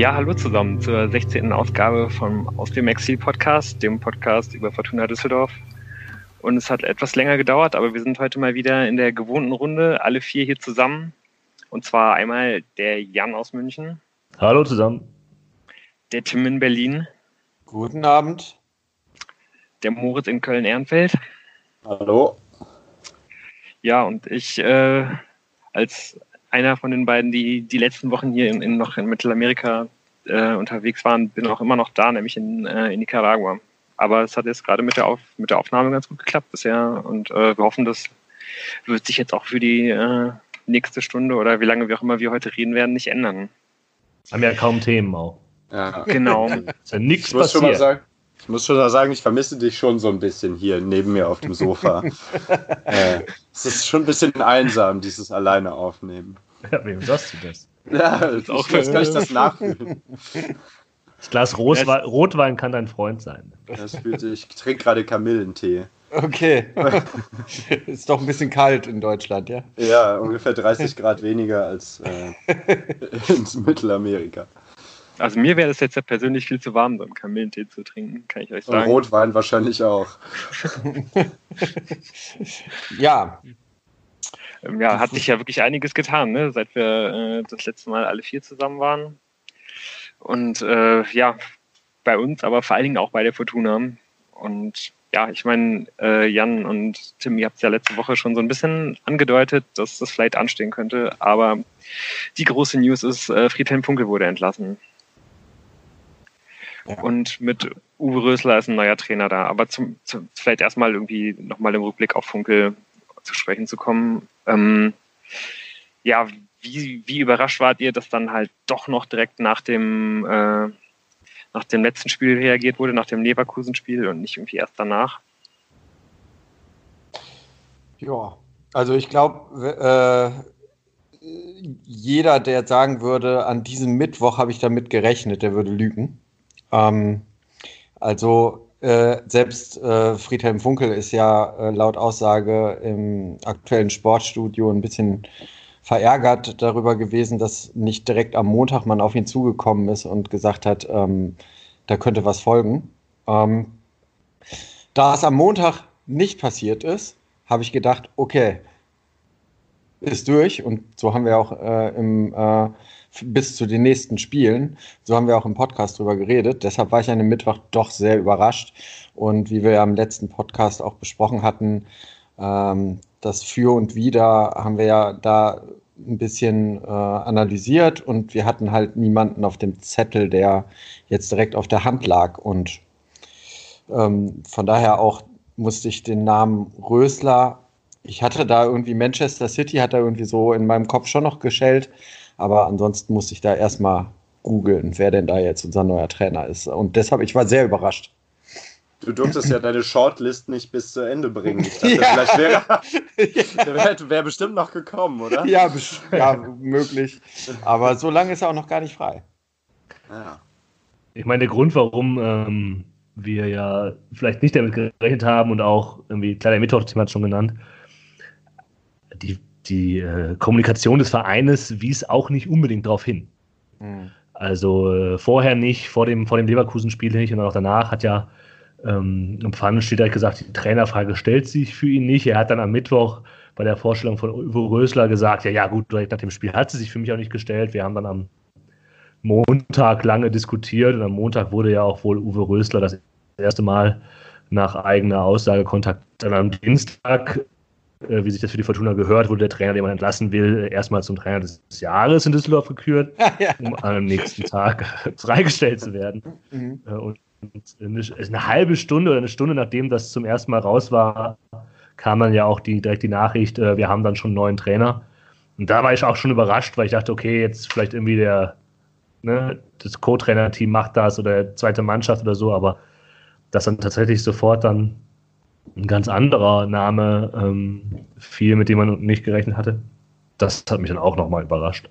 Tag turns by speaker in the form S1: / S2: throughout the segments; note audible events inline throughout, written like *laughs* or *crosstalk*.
S1: Ja, hallo zusammen zur 16. Ausgabe vom Aus dem Exil Podcast, dem Podcast über Fortuna Düsseldorf. Und es hat etwas länger gedauert, aber wir sind heute mal wieder in der gewohnten Runde, alle vier hier zusammen. Und zwar einmal der Jan aus München.
S2: Hallo zusammen.
S1: Der Tim in Berlin.
S3: Guten Abend.
S1: Der Moritz in Köln-Ehrenfeld.
S3: Hallo.
S1: Ja, und ich äh, als einer von den beiden, die die letzten Wochen hier in, in noch in Mittelamerika äh, unterwegs waren, bin auch immer noch da, nämlich in, äh, in Nicaragua. Aber es hat jetzt gerade mit der, Auf, mit der Aufnahme ganz gut geklappt bisher und äh, wir hoffen, das wird sich jetzt auch für die äh, nächste Stunde oder wie lange wir auch immer wir heute reden werden, nicht ändern.
S2: Haben ja kaum Themen auch.
S1: Ja. Genau. *laughs*
S2: ist ja nichts passiert.
S3: Ich muss schon mal sagen, ich vermisse dich schon so ein bisschen hier neben mir auf dem Sofa. *laughs* äh, es ist schon ein bisschen einsam, dieses alleine aufnehmen.
S2: Ja, wem sagst du das?
S3: Ja, das ist auch ich kann ich das nachfühlen.
S2: Das Glas Rotwein, Rotwein kann dein Freund sein.
S3: Das fühlt sich, ich trinke gerade Kamillentee.
S4: Okay. *laughs* ist doch ein bisschen kalt in Deutschland, ja?
S3: Ja, ungefähr 30 Grad weniger als äh, *laughs* in Mittelamerika.
S1: Also mir wäre das jetzt persönlich viel zu warm, so einen Kamillentee zu trinken, kann ich euch sagen.
S3: Und Rotwein wahrscheinlich auch. *laughs*
S4: ja.
S1: Ähm, ja, hat sich ja wirklich einiges getan, ne? seit wir äh, das letzte Mal alle vier zusammen waren. Und äh, ja, bei uns, aber vor allen Dingen auch bei der Fortuna. Und ja, ich meine, äh, Jan und Tim, ihr habt es ja letzte Woche schon so ein bisschen angedeutet, dass das vielleicht anstehen könnte. Aber die große News ist, äh, Friedhelm Funkel wurde entlassen. Und mit Uwe Rösler ist ein neuer Trainer da. Aber zum, zum vielleicht erstmal irgendwie nochmal im Rückblick auf Funkel zu sprechen zu kommen. Ähm, ja, wie, wie überrascht wart ihr, dass dann halt doch noch direkt nach dem, äh, nach dem letzten Spiel reagiert wurde, nach dem Leverkusen-Spiel und nicht irgendwie erst danach?
S4: Ja, also ich glaube, äh, jeder, der sagen würde, an diesem Mittwoch habe ich damit gerechnet, der würde lügen. Ähm, also äh, selbst äh, Friedhelm Funkel ist ja äh, laut Aussage im aktuellen Sportstudio ein bisschen verärgert darüber gewesen, dass nicht direkt am Montag man auf ihn zugekommen ist und gesagt hat, ähm, da könnte was folgen. Ähm, da es am Montag nicht passiert ist, habe ich gedacht, okay, ist durch und so haben wir auch äh, im äh, bis zu den nächsten Spielen. So haben wir auch im Podcast drüber geredet. Deshalb war ich an dem Mittwoch doch sehr überrascht. Und wie wir ja im letzten Podcast auch besprochen hatten, ähm, das Für und Wider haben wir ja da ein bisschen äh, analysiert und wir hatten halt niemanden auf dem Zettel, der jetzt direkt auf der Hand lag. Und ähm, von daher auch musste ich den Namen Rösler, ich hatte da irgendwie Manchester City, hat da irgendwie so in meinem Kopf schon noch geschellt, aber ansonsten musste ich da erstmal googeln, wer denn da jetzt unser neuer Trainer ist. Und deshalb, ich war sehr überrascht.
S3: Du durftest ja deine Shortlist nicht bis zu Ende bringen. Ich dachte, *laughs* ja. vielleicht wäre *laughs* der wäre wär bestimmt noch gekommen, oder?
S4: Ja, ja, möglich. Aber so lange ist er auch noch gar nicht frei.
S2: Ja. Ich meine, der Grund, warum ähm, wir ja vielleicht nicht damit gerechnet haben und auch irgendwie, klar, der Mittwoch-Team hat schon genannt, die die äh, Kommunikation des Vereines wies auch nicht unbedingt darauf hin. Mhm. Also äh, vorher nicht, vor dem, vor dem Leverkusen-Spiel nicht und auch danach hat ja ähm, Pfannenstiel gesagt, die Trainerfrage stellt sich für ihn nicht. Er hat dann am Mittwoch bei der Vorstellung von Uwe Rösler gesagt, ja, ja gut, direkt nach dem Spiel hat sie sich für mich auch nicht gestellt. Wir haben dann am Montag lange diskutiert und am Montag wurde ja auch wohl Uwe Rösler das erste Mal nach eigener Aussage kontaktiert. Dann am Dienstag äh, wie sich das für die Fortuna gehört, wurde der Trainer, den man entlassen will, erstmal zum Trainer des Jahres in Düsseldorf gekürt, *laughs* ja. um am nächsten Tag *laughs* freigestellt zu werden. Mhm. Äh, und eine halbe Stunde oder eine Stunde nachdem das zum ersten Mal raus war, kam dann ja auch die, direkt die Nachricht, äh, wir haben dann schon einen neuen Trainer. Und da war ich auch schon überrascht, weil ich dachte, okay, jetzt vielleicht irgendwie der, ne, das Co-Trainer-Team macht das oder zweite Mannschaft oder so, aber dass dann tatsächlich sofort dann ein ganz anderer Name ähm, fiel, mit dem man nicht gerechnet hatte. Das hat mich dann auch nochmal überrascht.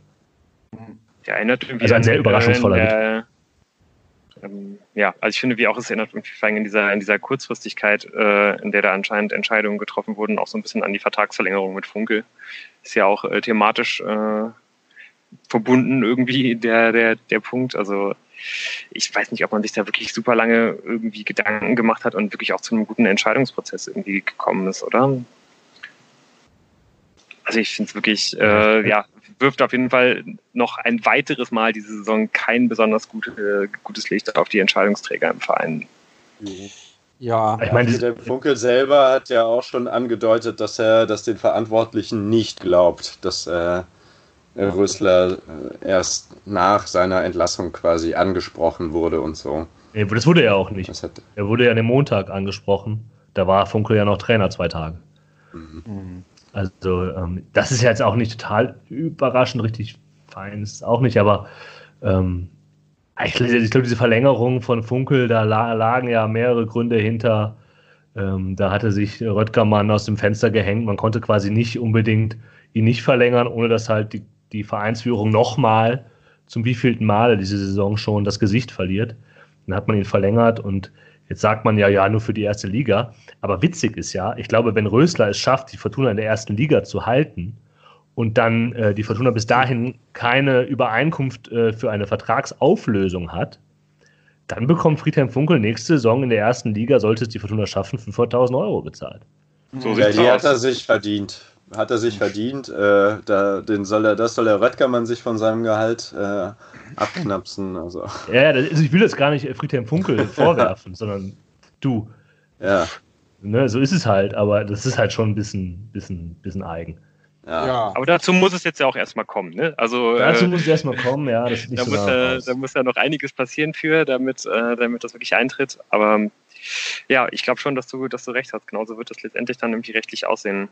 S1: Ja, erinnert irgendwie
S2: also ein sehr überraschungsvoller
S1: äh, ähm, ja, also ich finde, wie auch es erinnert irgendwie vor allem in dieser, in dieser Kurzfristigkeit, äh, in der da anscheinend Entscheidungen getroffen wurden, auch so ein bisschen an die Vertragsverlängerung mit Funkel. Ist ja auch äh, thematisch äh, verbunden irgendwie der, der, der Punkt. Also ich weiß nicht, ob man sich da wirklich super lange irgendwie Gedanken gemacht hat und wirklich auch zu einem guten Entscheidungsprozess irgendwie gekommen ist, oder? Also ich finde es wirklich, äh, ja, wirft auf jeden Fall noch ein weiteres Mal diese Saison kein besonders gute, gutes Licht auf die Entscheidungsträger im Verein.
S3: Ja, ich meine, der Funkel selber hat ja auch schon angedeutet, dass er das den Verantwortlichen nicht glaubt, dass äh, Rösler äh, erst nach seiner Entlassung quasi angesprochen wurde und so.
S2: Nee, das wurde er auch nicht. Er wurde ja an dem Montag angesprochen. Da war Funkel ja noch Trainer zwei Tage. Mhm. Also, ähm, das ist jetzt auch nicht total überraschend, richtig fein ist es auch nicht, aber ähm, ich, ich glaube, diese Verlängerung von Funkel, da lagen ja mehrere Gründe hinter. Ähm, da hatte sich Röttgermann aus dem Fenster gehängt. Man konnte quasi nicht unbedingt ihn nicht verlängern, ohne dass halt die, die Vereinsführung nochmal zum wievielten Male diese Saison schon das Gesicht verliert. Dann hat man ihn verlängert und jetzt sagt man ja, ja, nur für die erste Liga. Aber witzig ist ja, ich glaube, wenn Rösler es schafft, die Fortuna in der ersten Liga zu halten, und dann äh, die Fortuna bis dahin keine Übereinkunft äh, für eine Vertragsauflösung hat, dann bekommt Friedhelm Funkel nächste Saison in der ersten Liga, sollte es die Fortuna schaffen, 500.000 Euro bezahlt.
S3: So ja, die aus. hat er sich verdient. Hat er sich verdient. Äh, da, den soll er, das soll der Röttgermann sich von seinem Gehalt äh, abknapsen. Also.
S2: Ja, also ich will jetzt gar nicht Friedhelm Funkel *laughs* vorwerfen, sondern du.
S3: Ja.
S2: Ne, so ist es halt, aber das ist halt schon ein bisschen, bisschen, bisschen eigen.
S1: Ja. ja. Aber dazu muss es jetzt ja auch erstmal kommen. Ne? Also,
S2: dazu äh, muss es erstmal kommen, ja. *laughs* da,
S1: so muss ja, da muss ja noch einiges passieren für, damit, äh, damit das wirklich eintritt. Aber ja, ich glaube schon, dass du, dass du recht hast. Genauso wird das letztendlich dann irgendwie rechtlich aussehen.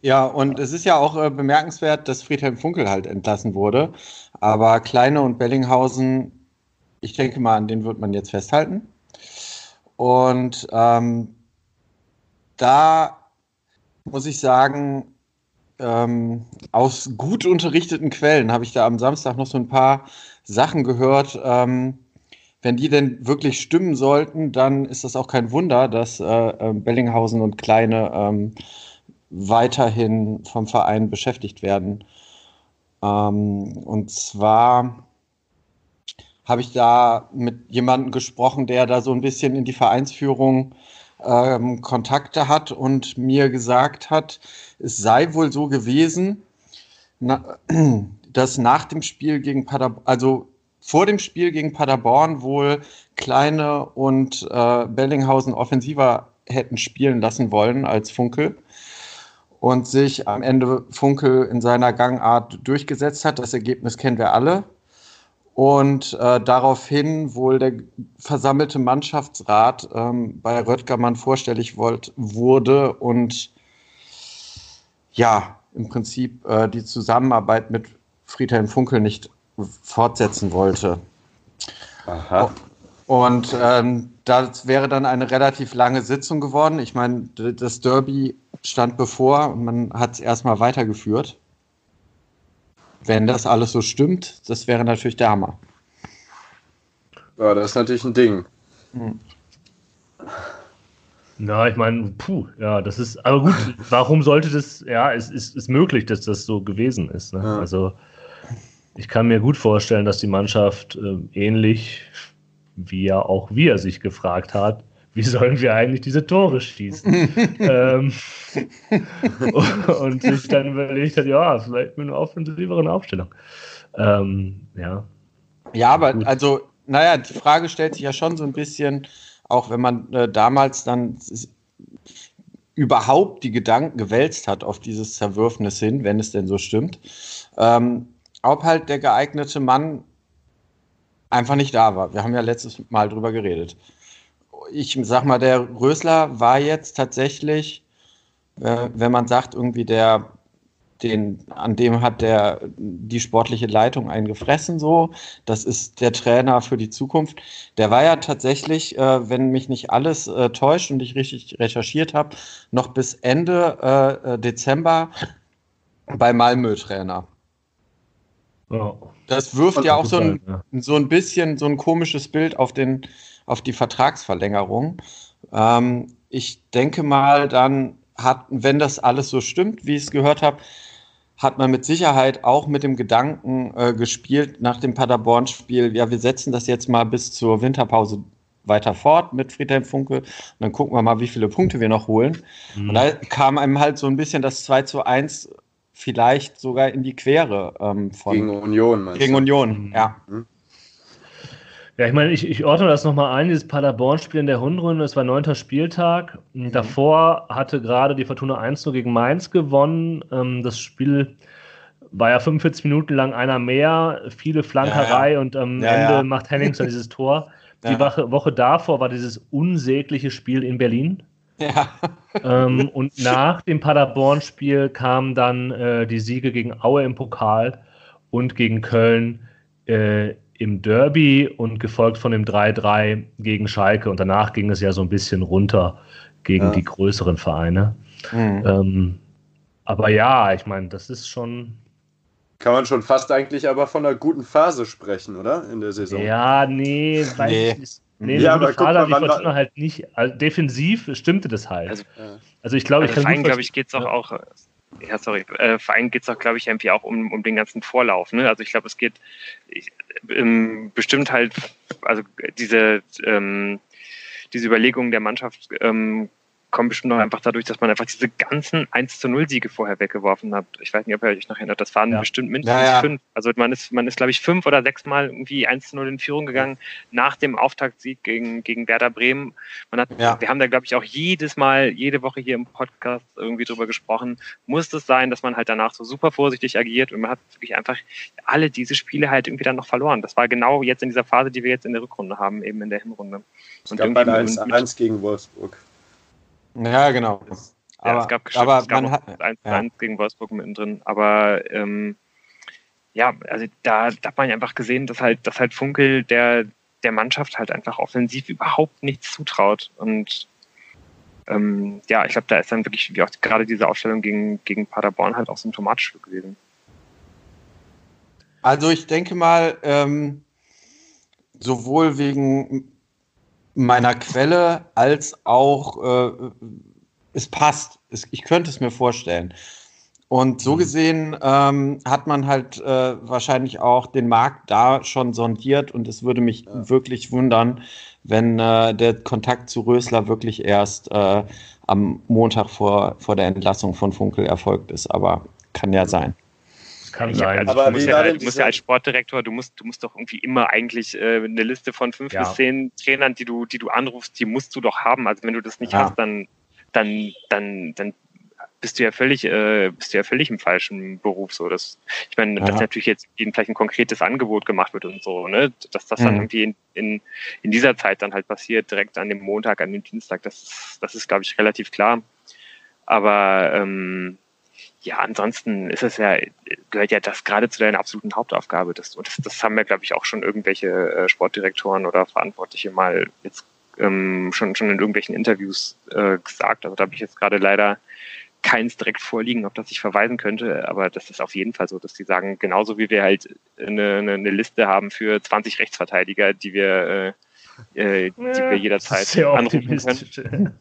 S4: Ja, und es ist ja auch äh, bemerkenswert, dass Friedhelm Funkel halt entlassen wurde. Aber Kleine und Bellinghausen, ich denke mal, an den wird man jetzt festhalten. Und ähm, da muss ich sagen, ähm, aus gut unterrichteten Quellen habe ich da am Samstag noch so ein paar Sachen gehört. Ähm, wenn die denn wirklich stimmen sollten, dann ist das auch kein Wunder, dass äh, äh, Bellinghausen und Kleine ähm, weiterhin vom Verein beschäftigt werden. Ähm, und zwar habe ich da mit jemandem gesprochen, der da so ein bisschen in die Vereinsführung ähm, Kontakte hat und mir gesagt hat, es sei wohl so gewesen, na, *clears throat* dass nach dem Spiel gegen Paderborn, also vor dem Spiel gegen Paderborn wohl Kleine und äh, Bellinghausen offensiver hätten spielen lassen wollen als Funkel und sich am Ende Funkel in seiner Gangart durchgesetzt hat. Das Ergebnis kennen wir alle und äh, daraufhin wohl der versammelte Mannschaftsrat ähm, bei Röttgermann vorstellig wollt, wurde und ja, im Prinzip äh, die Zusammenarbeit mit Friedhelm Funkel nicht fortsetzen wollte. Aha. Und ähm, das wäre dann eine relativ lange Sitzung geworden. Ich meine, das Derby stand bevor und man hat es erstmal weitergeführt. Wenn das alles so stimmt, das wäre natürlich der Hammer.
S3: Ja, das ist natürlich ein Ding. Hm.
S2: Na, ich meine, puh, ja, das ist, aber gut, warum sollte das, ja, es ist, ist möglich, dass das so gewesen ist. Ne? Ja. Also, ich kann mir gut vorstellen, dass die Mannschaft äh, ähnlich wie ja auch wir sich gefragt hat, wie sollen wir eigentlich diese Tore schießen? *laughs* ähm, und sich dann überlegt hat, ja, vielleicht mit einer offensiveren Aufstellung. Ähm, ja.
S4: Ja, aber Gut. also, naja, die Frage stellt sich ja schon so ein bisschen, auch wenn man äh, damals dann überhaupt die Gedanken gewälzt hat auf dieses Zerwürfnis hin, wenn es denn so stimmt, ähm, ob halt der geeignete Mann einfach nicht da war. Wir haben ja letztes Mal drüber geredet ich sag mal, der Rösler war jetzt tatsächlich, äh, wenn man sagt, irgendwie der, den, an dem hat der die sportliche Leitung eingefressen, so. Das ist der Trainer für die Zukunft. Der war ja tatsächlich, äh, wenn mich nicht alles äh, täuscht und ich richtig recherchiert habe, noch bis Ende äh, Dezember bei Malmö Trainer. Das wirft ja auch so ein, so ein bisschen so ein komisches Bild auf den auf die Vertragsverlängerung. Ähm, ich denke mal, dann hat, wenn das alles so stimmt, wie ich es gehört habe, hat man mit Sicherheit auch mit dem Gedanken äh, gespielt nach dem Paderborn-Spiel, ja, wir setzen das jetzt mal bis zur Winterpause weiter fort mit Friedhelm Funkel und dann gucken wir mal, wie viele Punkte wir noch holen. Mhm. Und da kam einem halt so ein bisschen das 2 zu 1 vielleicht sogar in die Quere ähm, von
S3: gegen Union.
S4: Gegen du? Union, mhm. ja. Mhm.
S2: Ja, ich meine, ich, ich ordne das nochmal ein, dieses Paderborn-Spiel in der Hinrunde, es war neunter Spieltag. Mhm. Davor hatte gerade die Fortuna 1 nur gegen Mainz gewonnen. Ähm, das Spiel war ja 45 Minuten lang einer mehr, viele Flankerei ja, ja. und am ja, Ende macht Hennings dann dieses Tor. *laughs* Die Woche, Woche davor war dieses unsägliche Spiel in Berlin. Ja. ähm, und nach dem Paderborn-Spiel kamen dann äh, die Siege gegen Aue im Pokal und gegen Köln äh, im Derby und gefolgt von dem 3-3 gegen Schalke. Und danach ging es ja so ein bisschen runter gegen ja. die größeren Vereine. Mhm. Ähm, aber ja, ich meine, das ist schon.
S3: Kann man schon fast eigentlich aber von einer guten Phase sprechen, oder? In der Saison.
S2: Ja, nee, weiß nee. ich nicht. Nee, ja, aber Phase hat die Fortuna halt nicht. Also defensiv stimmte das halt. Also, also ich glaube, ich
S1: kann. Verein, glaube ich, geht es auch, ja. auch ja, sorry, äh, Verein geht es auch, glaube ich, irgendwie auch um, um den ganzen Vorlauf. Ne? Also ich glaube, es geht ich, ähm, bestimmt halt, also diese, ähm, diese Überlegungen der Mannschaft ähm, kommen bestimmt noch einfach dadurch, dass man einfach diese ganzen 1 zu 0 Siege vorher weggeworfen hat. Ich weiß nicht, ob ihr euch noch erinnert, das waren ja. bestimmt mindestens ja, ja. fünf. Also man ist, man ist, glaube ich, fünf oder sechs Mal irgendwie 1 zu 0 in Führung gegangen nach dem Auftaktsieg gegen, gegen Werder Bremen. Man hat, Wir haben da, glaube ich, auch jedes Mal, jede Woche hier im Podcast irgendwie drüber gesprochen, muss es sein, dass man halt danach so super vorsichtig agiert und man hat wirklich einfach alle diese Spiele halt irgendwie dann noch verloren. Das war genau jetzt in dieser Phase, die wir jetzt in der Rückrunde haben, eben in der Hinrunde.
S3: Es gab ein 1-1 gegen Wolfsburg.
S4: Ja, genau.
S1: Aber, ja, es gab, aber es gab man hat, 1 ja. gegen Wolfsburg mittendrin. Aber ähm, ja, also da, da hat man einfach gesehen, dass halt, dass halt Funkel der, der Mannschaft halt einfach offensiv überhaupt nichts zutraut. Und ähm, ja, ich glaube, da ist dann wirklich, wie auch gerade diese Aufstellung gegen, gegen Paderborn halt auch symptomatisch gewesen.
S4: Also ich denke mal, ähm, sowohl wegen meiner Quelle als auch äh, es passt. Es, ich könnte es mir vorstellen. Und so mhm. gesehen ähm, hat man halt äh, wahrscheinlich auch den Markt da schon sondiert und es würde mich ja. wirklich wundern, wenn äh, der Kontakt zu Rösler wirklich erst äh, am Montag vor, vor der Entlassung von Funkel erfolgt ist. Aber kann ja sein
S1: kann ja, sein. Also aber du musst, ja, du musst ja als Sportdirektor, du musst, du musst doch irgendwie immer eigentlich äh, eine Liste von fünf ja. bis zehn Trainern, die du, die du anrufst, die musst du doch haben. Also wenn du das nicht ja. hast, dann, dann, dann, dann bist du ja völlig, äh, bist du ja völlig im falschen Beruf. So, das, ich meine, ja. dass natürlich jetzt vielleicht ein konkretes Angebot gemacht wird und so, ne, dass das dann mhm. irgendwie in, in, in dieser Zeit dann halt passiert, direkt an dem Montag, an dem Dienstag, das ist, das ist, glaube ich, relativ klar. Aber ähm, ja, ansonsten ist es ja, gehört ja das gerade zu deiner absoluten Hauptaufgabe. Das, und das, das haben ja, glaube ich, auch schon irgendwelche äh, Sportdirektoren oder Verantwortliche mal jetzt ähm, schon, schon in irgendwelchen Interviews äh, gesagt. Also da habe ich jetzt gerade leider keins direkt vorliegen, auf das ich verweisen könnte, aber das ist auf jeden Fall so, dass die sagen, genauso wie wir halt eine, eine, eine Liste haben für 20 Rechtsverteidiger, die wir, äh, äh, die wir jederzeit anrufen können.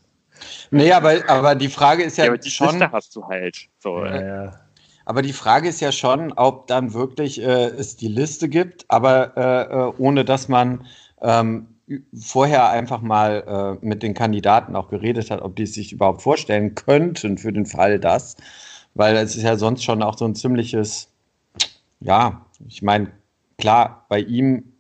S4: Nee, aber, aber die Frage ist ja, ja aber
S1: die
S4: schon.
S1: Liste hast du halt. So, ja,
S4: ja. Aber die Frage ist ja schon, ob dann wirklich äh, es die Liste gibt, aber äh, äh ohne dass man ähm, vorher einfach mal äh, mit den Kandidaten auch geredet hat, ob die es sich überhaupt vorstellen könnten für den Fall das. Weil es ist ja sonst schon auch so ein ziemliches, ja, ich meine, klar, bei ihm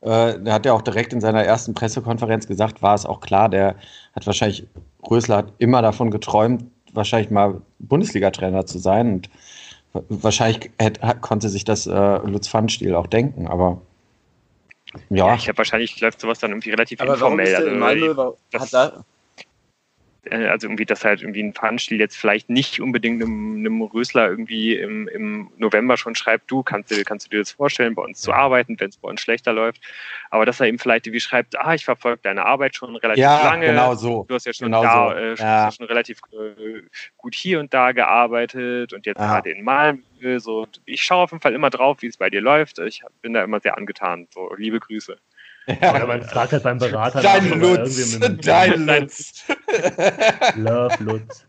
S4: äh, der hat ja auch direkt in seiner ersten Pressekonferenz gesagt, war es auch klar, der hat wahrscheinlich, Rösler hat immer davon geträumt, wahrscheinlich mal Bundesliga-Trainer zu sein und wahrscheinlich hätte, konnte sich das äh, Lutz Pfannstiel auch denken, aber ja. ja
S1: ich habe wahrscheinlich läuft sowas dann irgendwie relativ aber informell. Warum ist der also, Malmö, das, hat da, also irgendwie, dass halt irgendwie ein Fahnenstil jetzt vielleicht nicht unbedingt einem, einem Rösler irgendwie im, im November schon schreibt, du kannst dir, kannst du dir das vorstellen, bei uns zu arbeiten, wenn es bei uns schlechter läuft. Aber dass er eben vielleicht irgendwie schreibt, ah, ich verfolge deine Arbeit schon relativ ja, lange.
S4: Genau so.
S1: Du hast ja schon
S4: genau
S1: da, so. äh, ja. schon relativ äh, gut hier und da gearbeitet und jetzt ja. gerade in Malmö. So, ich schaue auf jeden Fall immer drauf, wie es bei dir läuft. Ich bin da immer sehr angetan. So, liebe Grüße.
S2: Ja. Oder man fragt halt beim Berater.
S4: Dein Lutz. Dein Lutz.
S2: Love Lutz.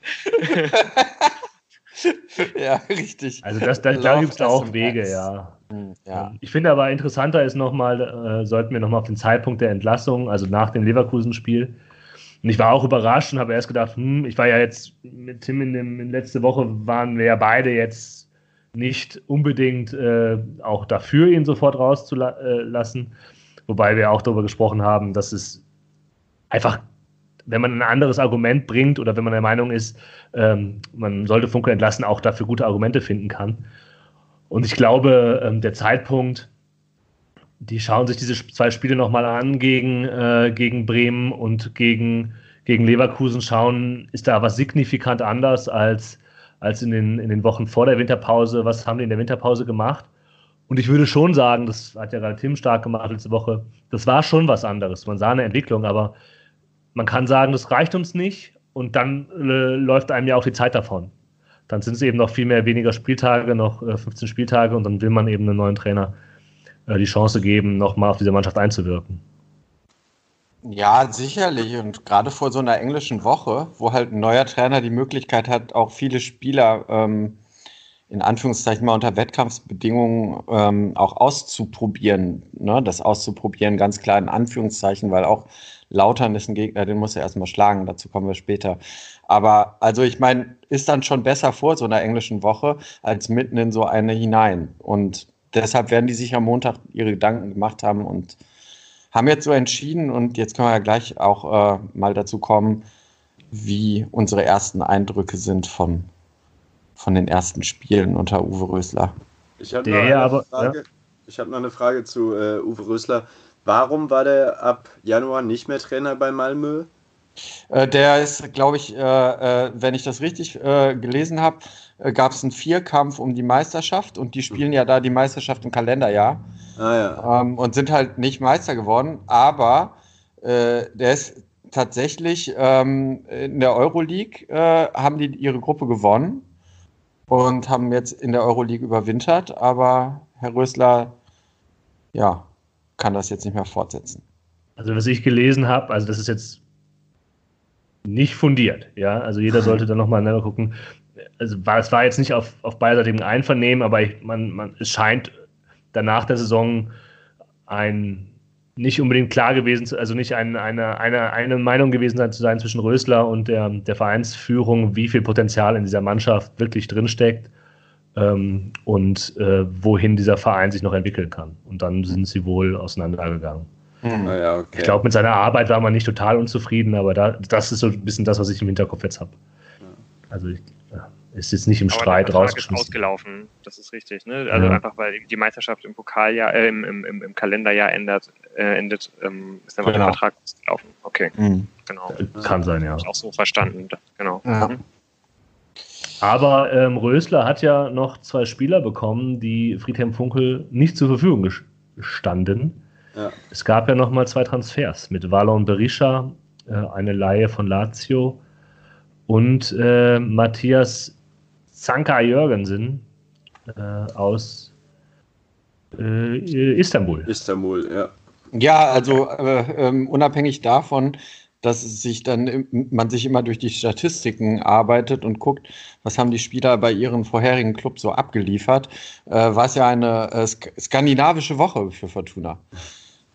S2: *laughs*
S4: ja, richtig.
S2: Also das, das da gibt es auch Wege, ja. Hm, ja. Ich finde aber interessanter ist nochmal, äh, sollten wir nochmal auf den Zeitpunkt der Entlassung, also nach dem Leverkusen-Spiel. Und ich war auch überrascht und habe erst gedacht, hm, ich war ja jetzt mit Tim in, dem, in letzte Woche, waren wir ja beide jetzt nicht unbedingt äh, auch dafür, ihn sofort rauszulassen. Äh, Wobei wir auch darüber gesprochen haben, dass es einfach wenn man ein anderes Argument bringt oder wenn man der Meinung ist, ähm, man sollte Funke entlassen, auch dafür gute Argumente finden kann. Und ich glaube, ähm, der Zeitpunkt, die schauen sich diese zwei Spiele nochmal an gegen, äh, gegen Bremen und gegen, gegen Leverkusen, schauen, ist da was signifikant anders als, als in, den, in den Wochen vor der Winterpause? Was haben die in der Winterpause gemacht? Und ich würde schon sagen, das hat ja gerade Tim stark gemacht letzte Woche, das war schon was anderes. Man sah eine Entwicklung, aber man kann sagen, das reicht uns nicht und dann äh, läuft einem ja auch die Zeit davon. Dann sind es eben noch viel mehr weniger Spieltage, noch äh, 15 Spieltage und dann will man eben einem neuen Trainer äh, die Chance geben, nochmal auf diese Mannschaft einzuwirken.
S4: Ja, sicherlich. Und gerade vor so einer englischen Woche, wo halt ein neuer Trainer die Möglichkeit hat, auch viele Spieler ähm, in Anführungszeichen mal unter Wettkampfbedingungen ähm, auch auszuprobieren. Ne? Das auszuprobieren ganz klar in Anführungszeichen, weil auch Lautern ist ein Gegner, den muss er erstmal schlagen, dazu kommen wir später. Aber also ich meine, ist dann schon besser vor so einer englischen Woche als mitten in so eine hinein. Und deshalb werden die sich am Montag ihre Gedanken gemacht haben und haben jetzt so entschieden. Und jetzt können wir ja gleich auch äh, mal dazu kommen, wie unsere ersten Eindrücke sind von, von den ersten Spielen unter Uwe Rösler.
S3: Ich habe noch, ja. hab noch, eine Frage zu äh, Uwe Rösler. Warum war der ab Januar nicht mehr Trainer bei Malmö?
S4: Äh, der ist, glaube ich, äh, äh, wenn ich das richtig äh, gelesen habe, äh, gab es einen Vierkampf um die Meisterschaft und die spielen ja da die Meisterschaft im Kalenderjahr ah, ja. ähm, und sind halt nicht Meister geworden, aber äh, der ist tatsächlich ähm, in der Euroleague haben die ihre Gruppe gewonnen und haben jetzt in der Euroleague überwintert, aber Herr Rösler, ja, kann das jetzt nicht mehr fortsetzen.
S2: Also was ich gelesen habe, also das ist jetzt nicht fundiert, ja. Also jeder sollte da nochmal gucken. Also war, es war jetzt nicht auf, auf beidseitigem Einvernehmen, aber ich, man, man, es scheint danach der Saison ein nicht unbedingt klar gewesen, also nicht ein, eine, eine, eine Meinung gewesen sein, zu sein zwischen Rösler und der, der Vereinsführung, wie viel Potenzial in dieser Mannschaft wirklich drinsteckt ähm, und äh, wohin dieser Verein sich noch entwickeln kann. Und dann sind sie wohl auseinandergegangen.
S3: Hm. Ja, okay.
S2: Ich glaube, mit seiner Arbeit war man nicht total unzufrieden, aber da, das ist so ein bisschen das, was ich im Hinterkopf jetzt habe. Also ich, ja, ist jetzt nicht im aber Streit rausgeschmissen.
S1: ist ausgelaufen, das ist richtig. Ne? Also ja. einfach, weil die Meisterschaft im Pokaljahr, äh, im, im, im, Kalenderjahr endet, äh, endet ähm, ist einfach genau. der Vertrag ausgelaufen. Okay, mhm.
S2: genau. Kann sein, ja.
S1: Auch so verstanden, genau. Ja. Mhm.
S2: Aber ähm, Rösler hat ja noch zwei Spieler bekommen, die Friedhelm Funkel nicht zur Verfügung standen. Ja. Es gab ja noch mal zwei Transfers mit Valon Berisha, äh, eine Laie von Lazio und äh, Matthias Zanka Jürgensen äh, aus äh, Istanbul.
S3: Istanbul, ja.
S4: Ja, also äh, ähm, unabhängig davon, dass sich dann man sich immer durch die Statistiken arbeitet und guckt, was haben die Spieler bei ihren vorherigen Clubs so abgeliefert, äh, war es ja eine äh, sk skandinavische Woche für Fortuna.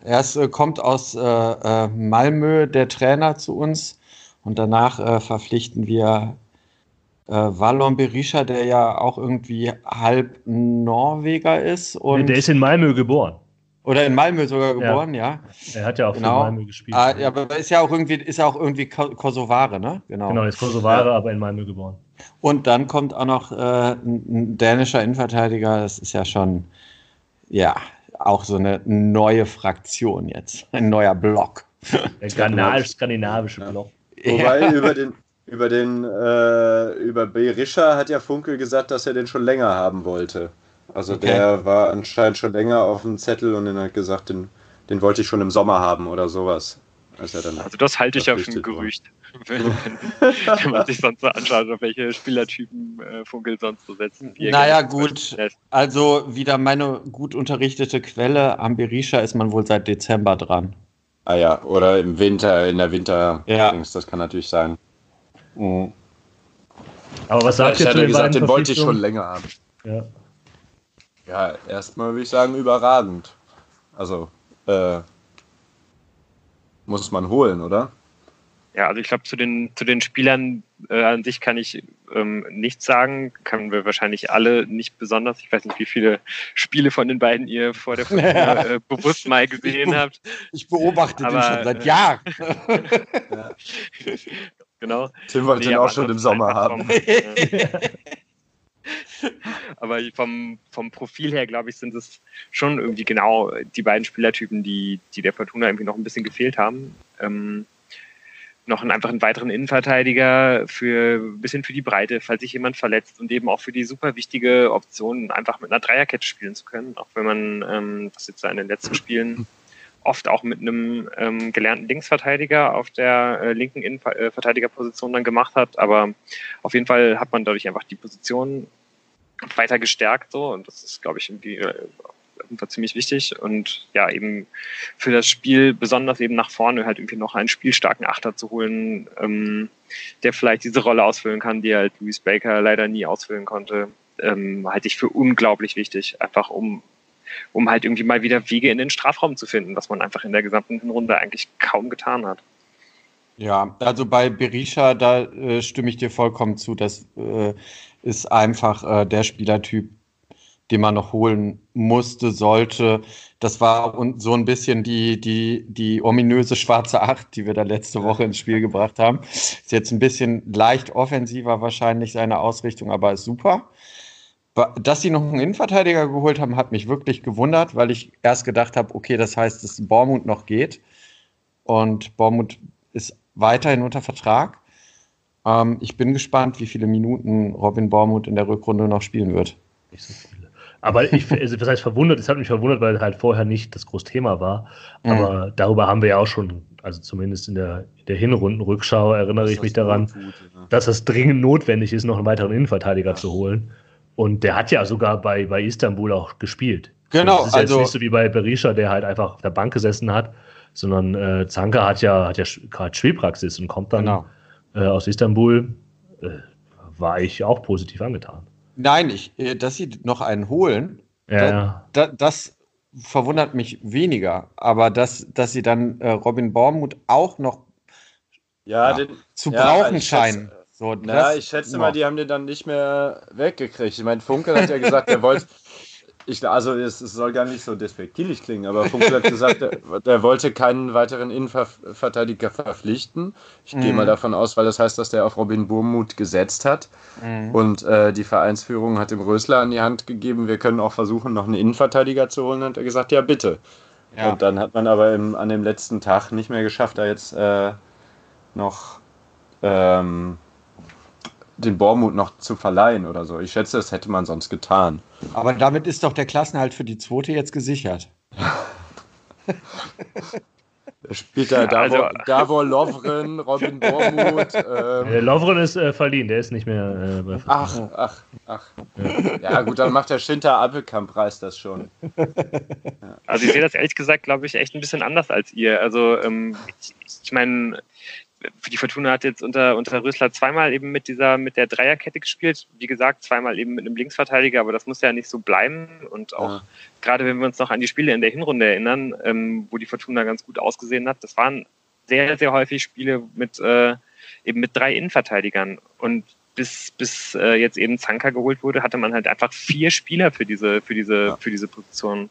S4: Erst äh, kommt aus äh, äh, Malmö der Trainer zu uns und danach äh, verpflichten wir Wallon Berisha, der ja auch irgendwie halb Norweger ist. Und
S2: der ist in Malmö geboren.
S4: Oder in Malmö sogar geboren, ja.
S2: ja. Er hat ja auch genau. für Malmö gespielt.
S4: Ah, ja, aber ist ja auch irgendwie, ist ja auch irgendwie Kosovare, ne?
S2: Genau. Genau, ist Kosovare, ja. aber in Malmö geboren.
S4: Und dann kommt auch noch äh, ein dänischer Innenverteidiger. Das ist ja schon, ja, auch so eine neue Fraktion jetzt. Ein neuer Block.
S2: Der skandinavische Block.
S3: Wobei über den, über den, äh, über Berisha hat ja Funkel gesagt, dass er den schon länger haben wollte. Also okay. der war anscheinend schon länger auf dem Zettel und dann hat gesagt, den, den wollte ich schon im Sommer haben oder sowas.
S1: also das halte ich ja für ein Gerücht. *laughs* Wenn, wenn, man sich sonst so anschaut, auf welche Spielertypen äh, Funkel sonst so setzen.
S4: Naja, gut. Also wieder meine gut unterrichtete Quelle. Am Berisha ist man wohl seit Dezember dran.
S3: Ah ja, oder im Winter, in der Winter. Ja. Das kann natürlich sein. Mhm.
S2: Aber was sagt
S3: ja, ihr zu den gesagt, den wollte ich schon länger haben. Ja. Ja, erstmal würde ich sagen, überragend. Also, äh, muss man holen, oder?
S1: Ja, also ich glaube, zu den, zu den Spielern äh, an sich kann ich ähm, nichts sagen. Können wir wahrscheinlich alle nicht besonders. Ich weiß nicht, wie viele Spiele von den beiden ihr vor der Fortuna *laughs* äh, bewusst mal gesehen
S4: ich
S1: habt.
S4: Ich beobachte aber, den schon seit äh, Jahren. *laughs*
S1: ja. Genau.
S3: Tim wollte nee, den auch schon im Sommer haben. *laughs*
S1: Aber vom, vom Profil her, glaube ich, sind es schon irgendwie genau die beiden Spielertypen, die, die der Fortuna irgendwie noch ein bisschen gefehlt haben. Ähm, noch einen, einfach einen weiteren Innenverteidiger für ein bisschen für die Breite, falls sich jemand verletzt und eben auch für die super wichtige Option, einfach mit einer Dreierkette spielen zu können, auch wenn man ähm, das jetzt in den letzten Spielen oft auch mit einem ähm, gelernten Linksverteidiger auf der äh, linken Innenverteidigerposition dann gemacht hat. Aber auf jeden Fall hat man dadurch einfach die Position weiter gestärkt so. Und das ist, glaube ich, irgendwie äh, ziemlich wichtig. Und ja, eben für das Spiel besonders eben nach vorne halt irgendwie noch einen spielstarken Achter zu holen, ähm, der vielleicht diese Rolle ausfüllen kann, die halt Louis Baker leider nie ausfüllen konnte, ähm, halte ich für unglaublich wichtig, einfach um um halt irgendwie mal wieder Wege in den Strafraum zu finden, was man einfach in der gesamten Runde eigentlich kaum getan hat.
S4: Ja, also bei Berisha, da äh, stimme ich dir vollkommen zu. Das äh, ist einfach äh, der Spielertyp, den man noch holen musste, sollte. Das war so ein bisschen die, die, die ominöse schwarze Acht, die wir da letzte Woche ins Spiel gebracht haben. Ist jetzt ein bisschen leicht offensiver wahrscheinlich seine Ausrichtung, aber ist super. Dass sie noch einen Innenverteidiger geholt haben, hat mich wirklich gewundert, weil ich erst gedacht habe, okay, das heißt, dass Bormund noch geht. Und Bormund ist weiterhin unter Vertrag. Ähm, ich bin gespannt, wie viele Minuten Robin Bormund in der Rückrunde noch spielen wird.
S2: Nicht so viele. Aber ich, *laughs* also, was heißt verwundert? Es hat mich verwundert, weil halt vorher nicht das große Thema war. Mhm. Aber mhm. darüber haben wir ja auch schon, also zumindest in der, in der Hinrundenrückschau erinnere ich mich daran, gut, ja. dass es dringend notwendig ist, noch einen weiteren Innenverteidiger ja. zu holen. Und der hat ja sogar bei, bei Istanbul auch gespielt.
S4: Genau.
S2: Das ist also, jetzt nicht so wie bei Berisha, der halt einfach auf der Bank gesessen hat, sondern äh, Zanka hat ja, hat ja gerade Spielpraxis und kommt dann genau. äh, aus Istanbul. Äh, war ich auch positiv angetan.
S4: Nein, ich, äh, dass sie noch einen holen,
S2: ja,
S4: da, da, das verwundert mich weniger. Aber dass, dass sie dann äh, Robin Bormuth auch noch
S3: ja, den,
S4: zu brauchen scheinen.
S3: So, ja, ich schätze mal, die haben den dann nicht mehr weggekriegt. Ich meine, Funkel hat ja gesagt, er wollte. Ich, also es, es, soll gar nicht so despektierlich klingen, aber Funkel hat gesagt, er, er wollte keinen weiteren Innenverteidiger verpflichten. Ich mhm. gehe mal davon aus, weil das heißt, dass der auf Robin Burmuth gesetzt hat. Mhm. Und äh, die Vereinsführung hat dem Rösler an die Hand gegeben, wir können auch versuchen, noch einen Innenverteidiger zu holen. Und er gesagt, ja bitte. Ja. Und dann hat man aber im, an dem letzten Tag nicht mehr geschafft, da jetzt äh, noch ähm, den Bormut noch zu verleihen oder so. Ich schätze, das hätte man sonst getan.
S4: Aber damit ist doch der Klassenhalt für die zweite jetzt gesichert.
S3: Da *laughs* spielt da Davor, also, Davor Lovren, Robin Bormuth. *laughs*
S2: Ähm. Lovren ist äh, verliehen, der ist nicht mehr äh, bei
S3: Ach, ach, ach. Ja. ja. gut, dann macht der Schinter Appelkamp Preis das schon. Ja. *laughs*
S1: Also ich sehe das ehrlich gesagt, glaube ich, echt ein bisschen anders als ihr. Also ähm, ich, ich meine, für die Fortuna hat jetzt unter, unter Rösler zweimal eben mit dieser, mit der Dreierkette gespielt. Wie gesagt, zweimal eben mit einem Linksverteidiger, aber das muss ja nicht so bleiben. Und auch ja. gerade wenn wir uns noch an die Spiele in der Hinrunde erinnern, ähm, wo die Fortuna ganz gut ausgesehen hat, das waren sehr, sehr häufig Spiele mit, äh, eben mit drei Innenverteidigern. Und bis, bis äh, jetzt eben Zanka geholt wurde, hatte man halt einfach vier Spieler für diese, für diese, ja. für diese Position.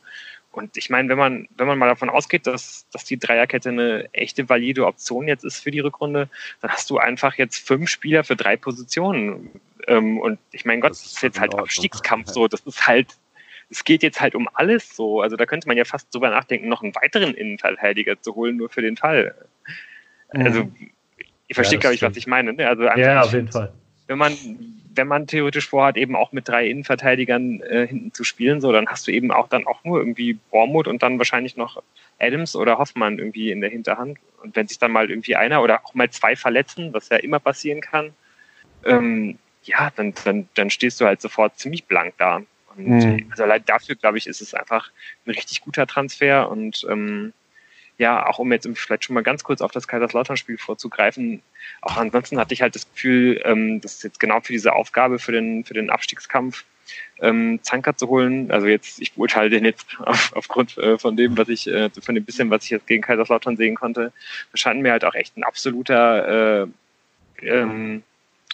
S1: Und ich meine, wenn man, wenn man mal davon ausgeht, dass, dass die Dreierkette eine echte valide Option jetzt ist für die Rückrunde, dann hast du einfach jetzt fünf Spieler für drei Positionen. Ähm, und ich meine Gott, das ist, jetzt halt Abstiegskampf so. *laughs* Das ist halt, es geht jetzt halt um alles so. Also da könnte man ja fast drüber nachdenken, noch einen weiteren Innenverteidiger zu holen, nur für den Fall. Mhm. Also, ihr versteht, ja, glaube ich, was ich meine. Ne? Also
S2: ja, auf jeden Fall.
S1: Wenn man, wenn man theoretisch vorhat, eben auch mit drei Innenverteidigern äh, hinten zu spielen, so, dann hast du eben auch dann auch nur irgendwie Bormuth und dann wahrscheinlich noch Adams oder Hoffmann irgendwie in der Hinterhand. Und wenn sich dann mal irgendwie einer oder auch mal zwei verletzen, was ja immer passieren kann, ähm, ja, dann, dann, dann stehst du halt sofort ziemlich blank da. Und mhm. also allein dafür, glaube ich, ist es einfach ein richtig guter Transfer und ähm, ja, auch um jetzt vielleicht schon mal ganz kurz auf das Kaiserslautern-Spiel vorzugreifen, auch ansonsten hatte ich halt das Gefühl, ähm, dass jetzt genau für diese Aufgabe, für den, für den Abstiegskampf, ähm, Zanker zu holen. Also jetzt, ich beurteile den jetzt *laughs* auf, aufgrund äh, von dem, was ich, äh, von dem bisschen, was ich jetzt gegen Kaiserslautern sehen konnte, scheint mir halt auch echt ein absoluter äh, ähm,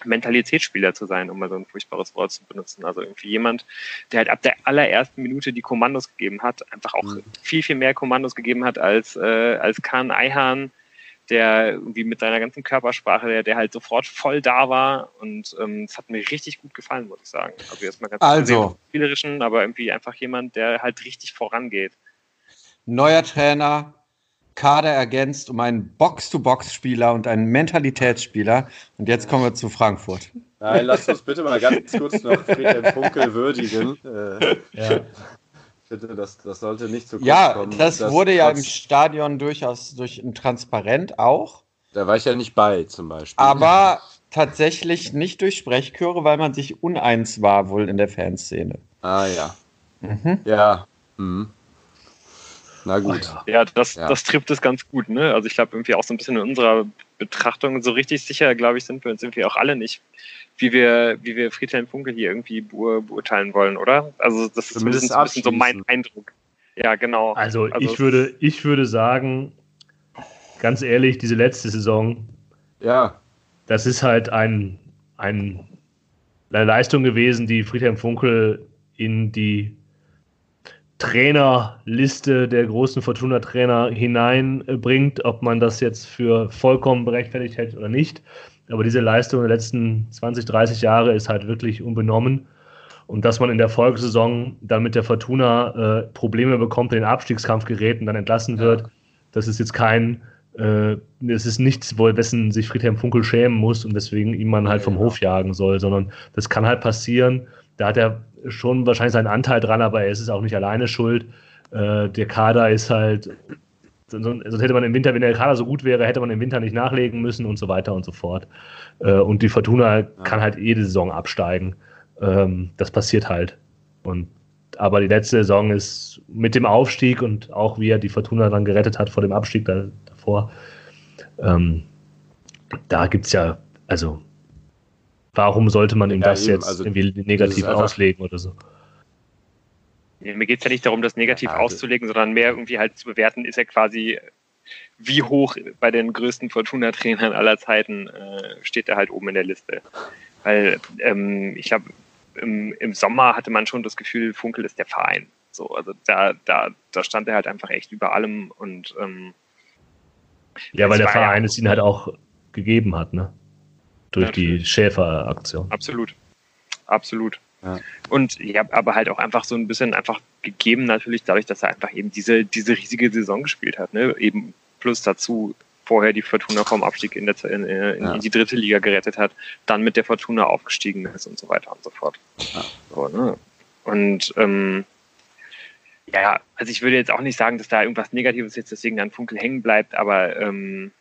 S1: Mentalitätsspieler zu sein, um mal so ein furchtbares Wort zu benutzen. Also irgendwie jemand, der halt ab der allerersten Minute die Kommandos gegeben hat, einfach auch mhm. viel, viel mehr Kommandos gegeben hat als, äh, als Kahn Eihahn, der irgendwie mit seiner ganzen Körpersprache, der, der halt sofort voll da war und ähm, es hat mir richtig gut gefallen, muss ich sagen. Also erstmal ganz
S4: also,
S1: spielerischen, aber irgendwie einfach jemand, der halt richtig vorangeht.
S4: Neuer Trainer, Kader ergänzt um einen Box-to-Box-Spieler und einen Mentalitätsspieler. Und jetzt kommen wir zu Frankfurt.
S3: Nein, lass uns bitte mal ganz kurz noch Friedhelm Funkel würdigen. Äh, ja. Bitte, das, das sollte nicht zu
S4: kurz ja, kommen. Ja, das, das wurde ja im Stadion durchaus durch ein Transparent auch.
S3: Da war ich ja nicht bei, zum Beispiel.
S4: Aber tatsächlich nicht durch Sprechchöre, weil man sich uneins war, wohl in der Fanszene.
S3: Ah, ja. Mhm. Ja. Mhm. Na gut.
S1: Ja, das, ja. das trifft es ganz gut. Ne? Also ich glaube irgendwie auch so ein bisschen in unserer Betrachtung so richtig sicher, glaube ich, sind wir uns irgendwie auch alle nicht, wie wir, wie wir Friedhelm Funkel hier irgendwie beurteilen wollen, oder? Also das ist Zumindest ein bisschen so mein Eindruck. Ja, genau.
S2: Also, also ich würde, ich würde sagen, ganz ehrlich, diese letzte Saison,
S3: ja,
S2: das ist halt ein, ein, eine Leistung gewesen, die Friedhelm Funkel in die Trainerliste der großen Fortuna-Trainer hineinbringt, ob man das jetzt für vollkommen berechtfertigt hält oder nicht. Aber diese Leistung der letzten 20, 30 Jahre ist halt wirklich unbenommen. Und dass man in der Folgesaison dann mit der Fortuna äh, Probleme bekommt, in den Abstiegskampf gerät und dann entlassen wird, ja. das ist jetzt kein, äh, das ist nichts, wessen sich Friedhelm Funkel schämen muss und deswegen ihm man halt vom Hof jagen soll, sondern das kann halt passieren. Da hat er schon wahrscheinlich seinen Anteil dran, aber er ist es auch nicht alleine schuld. Äh, der Kader ist halt, sonst hätte man im Winter, wenn der Kader so gut wäre, hätte man im Winter nicht nachlegen müssen und so weiter und so fort. Äh, und die Fortuna ja. kann halt jede Saison absteigen. Ähm, das passiert halt. Und aber die letzte Saison ist mit dem Aufstieg und auch wie er die Fortuna dann gerettet hat vor dem Abstieg da, davor, ähm, da gibt es ja, also Warum sollte man ihm ja, das eben, jetzt also irgendwie negativ auslegen oder so?
S1: Ja, mir geht es ja nicht darum, das negativ ja, auszulegen, sondern mehr irgendwie halt zu bewerten, ist er quasi, wie hoch bei den größten Fortuna-Trainern aller Zeiten äh, steht er halt oben in der Liste. Weil ähm, ich glaube, im, im, Sommer hatte man schon das Gefühl, Funkel ist der Verein. So, also da, da, da stand er halt einfach echt über allem und ähm,
S2: ja, weil der Verein es ihn halt auch gegeben hat, ne? Durch Natürlich. die Schäfer-Aktion.
S1: Absolut. Absolut. Ja. Und ja, aber halt auch einfach so ein bisschen einfach gegeben, natürlich dadurch, dass er einfach eben diese, diese riesige Saison gespielt hat. Ne? Eben plus dazu vorher die Fortuna vom Abstieg in, der, in, in, ja. in, die dritte Liga gerettet hat, dann mit der Fortuna aufgestiegen ist und so weiter und so fort. Ja. So, ne? Und ähm, ja, also ich würde jetzt auch nicht sagen, dass da irgendwas Negatives jetzt deswegen an Funkel hängen bleibt, aber ähm,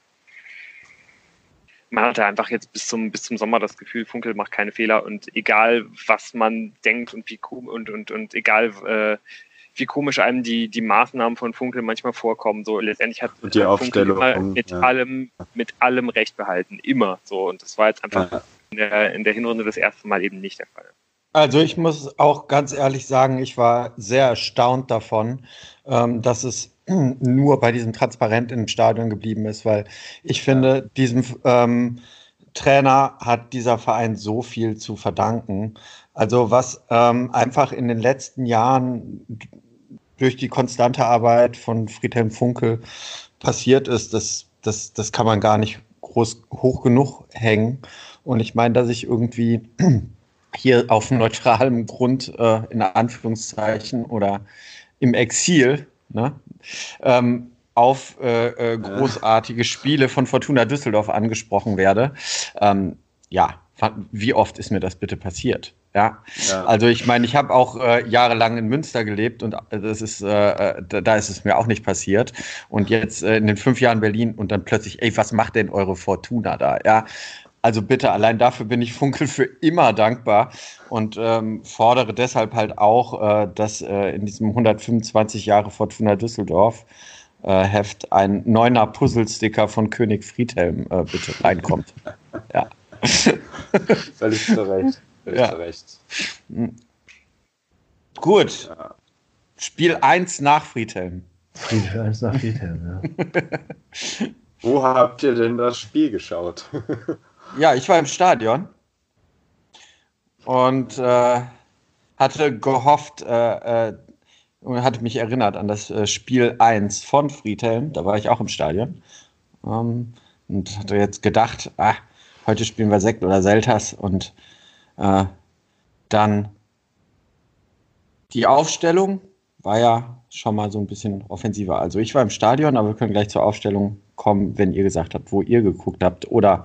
S1: man hatte einfach jetzt bis zum, bis zum Sommer das Gefühl, Funkel macht keine Fehler und egal, was man denkt und wie und, und, und egal, äh, wie komisch einem die, die Maßnahmen von Funkel manchmal vorkommen, so letztendlich hat
S3: und die Aufstellung
S1: immer mit ja. allem, mit allem Recht behalten. Immer so. Und das war jetzt einfach ja. in, der, in der Hinrunde das erste Mal eben nicht der Fall.
S4: Also ich muss auch ganz ehrlich sagen, ich war sehr erstaunt davon, ähm, dass es *clears throat* nur bei diesem Transparent im Stadion geblieben ist, weil ich finde, diesem ähm, Trainer hat dieser Verein so viel zu verdanken. Also was ähm, einfach in den letzten Jahren durch die konstante Arbeit von Friedhelm Funkel passiert ist, das, das, das kann man gar nicht groß hoch genug hängen. Und ich meine, dass ich irgendwie *clears throat* hier auf neutralem Grund, äh, in Anführungszeichen, oder im Exil ne, ähm, auf äh, äh, großartige Spiele von Fortuna Düsseldorf angesprochen werde. Ähm, ja, wie oft ist mir das bitte passiert? Ja, ja. also ich meine, ich habe auch äh, jahrelang in Münster gelebt und äh, das ist, äh, äh, da, da, ist es mir auch nicht passiert. Und jetzt äh, in den fünf Jahren Berlin und dann plötzlich, ey, was macht denn eure Fortuna da? Ja, also bitte, allein dafür bin ich Funkel für immer dankbar und ähm, fordere deshalb halt auch, äh, dass äh, in diesem 125 Jahre Fortuna Düsseldorf äh, Heft ein neuner Puzzlesticker von König Friedhelm äh, bitte reinkommt. *laughs* ja.
S3: Völlig zu Recht. Völlig
S4: Ja.
S3: zu Recht.
S4: Gut.
S3: Ja.
S4: Spiel 1 nach Friedhelm.
S2: Friedhelm, eins nach Friedhelm, ja. *laughs*
S3: Wo habt ihr denn das Spiel geschaut?
S4: Ja, ich war im Stadion und äh, hatte gehofft, äh, äh, und hatte mich erinnert an das äh, Spiel 1 von Friedhelm. Da war ich auch im Stadion. Ähm, und hatte jetzt gedacht, ah, heute spielen wir Sekt oder Selters und äh, dann die Aufstellung war ja schon mal so ein bisschen offensiver. Also ich war im Stadion, aber wir können gleich zur Aufstellung kommen, wenn ihr gesagt habt, wo ihr geguckt habt. Oder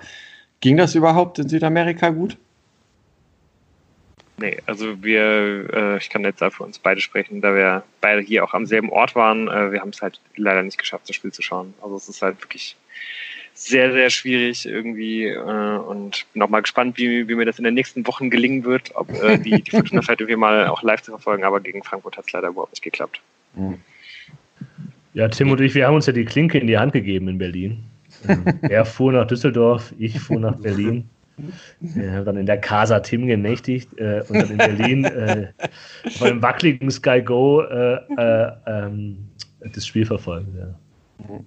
S4: ging das überhaupt in Südamerika gut?
S1: Nee, also wir, äh, ich kann jetzt da für uns beide sprechen, da wir beide hier auch am selben Ort waren. Äh, wir haben es halt leider nicht geschafft, das Spiel zu schauen. Also es ist halt wirklich sehr, sehr schwierig irgendwie äh, und bin auch mal gespannt, wie, wie mir das in den nächsten Wochen gelingen wird, ob äh, die, die Fortuna vielleicht irgendwie mal auch live zu verfolgen, aber gegen Frankfurt hat es leider überhaupt nicht geklappt.
S2: Ja, Tim und ich, wir haben uns ja die Klinke in die Hand gegeben in Berlin. Ähm, er fuhr nach Düsseldorf, ich fuhr nach Berlin. *laughs* Wir haben dann in der Casa Tim genächtigt äh, und dann in Berlin äh, dem wackeligen Sky Go äh, äh, ähm, das Spiel verfolgt. Ja.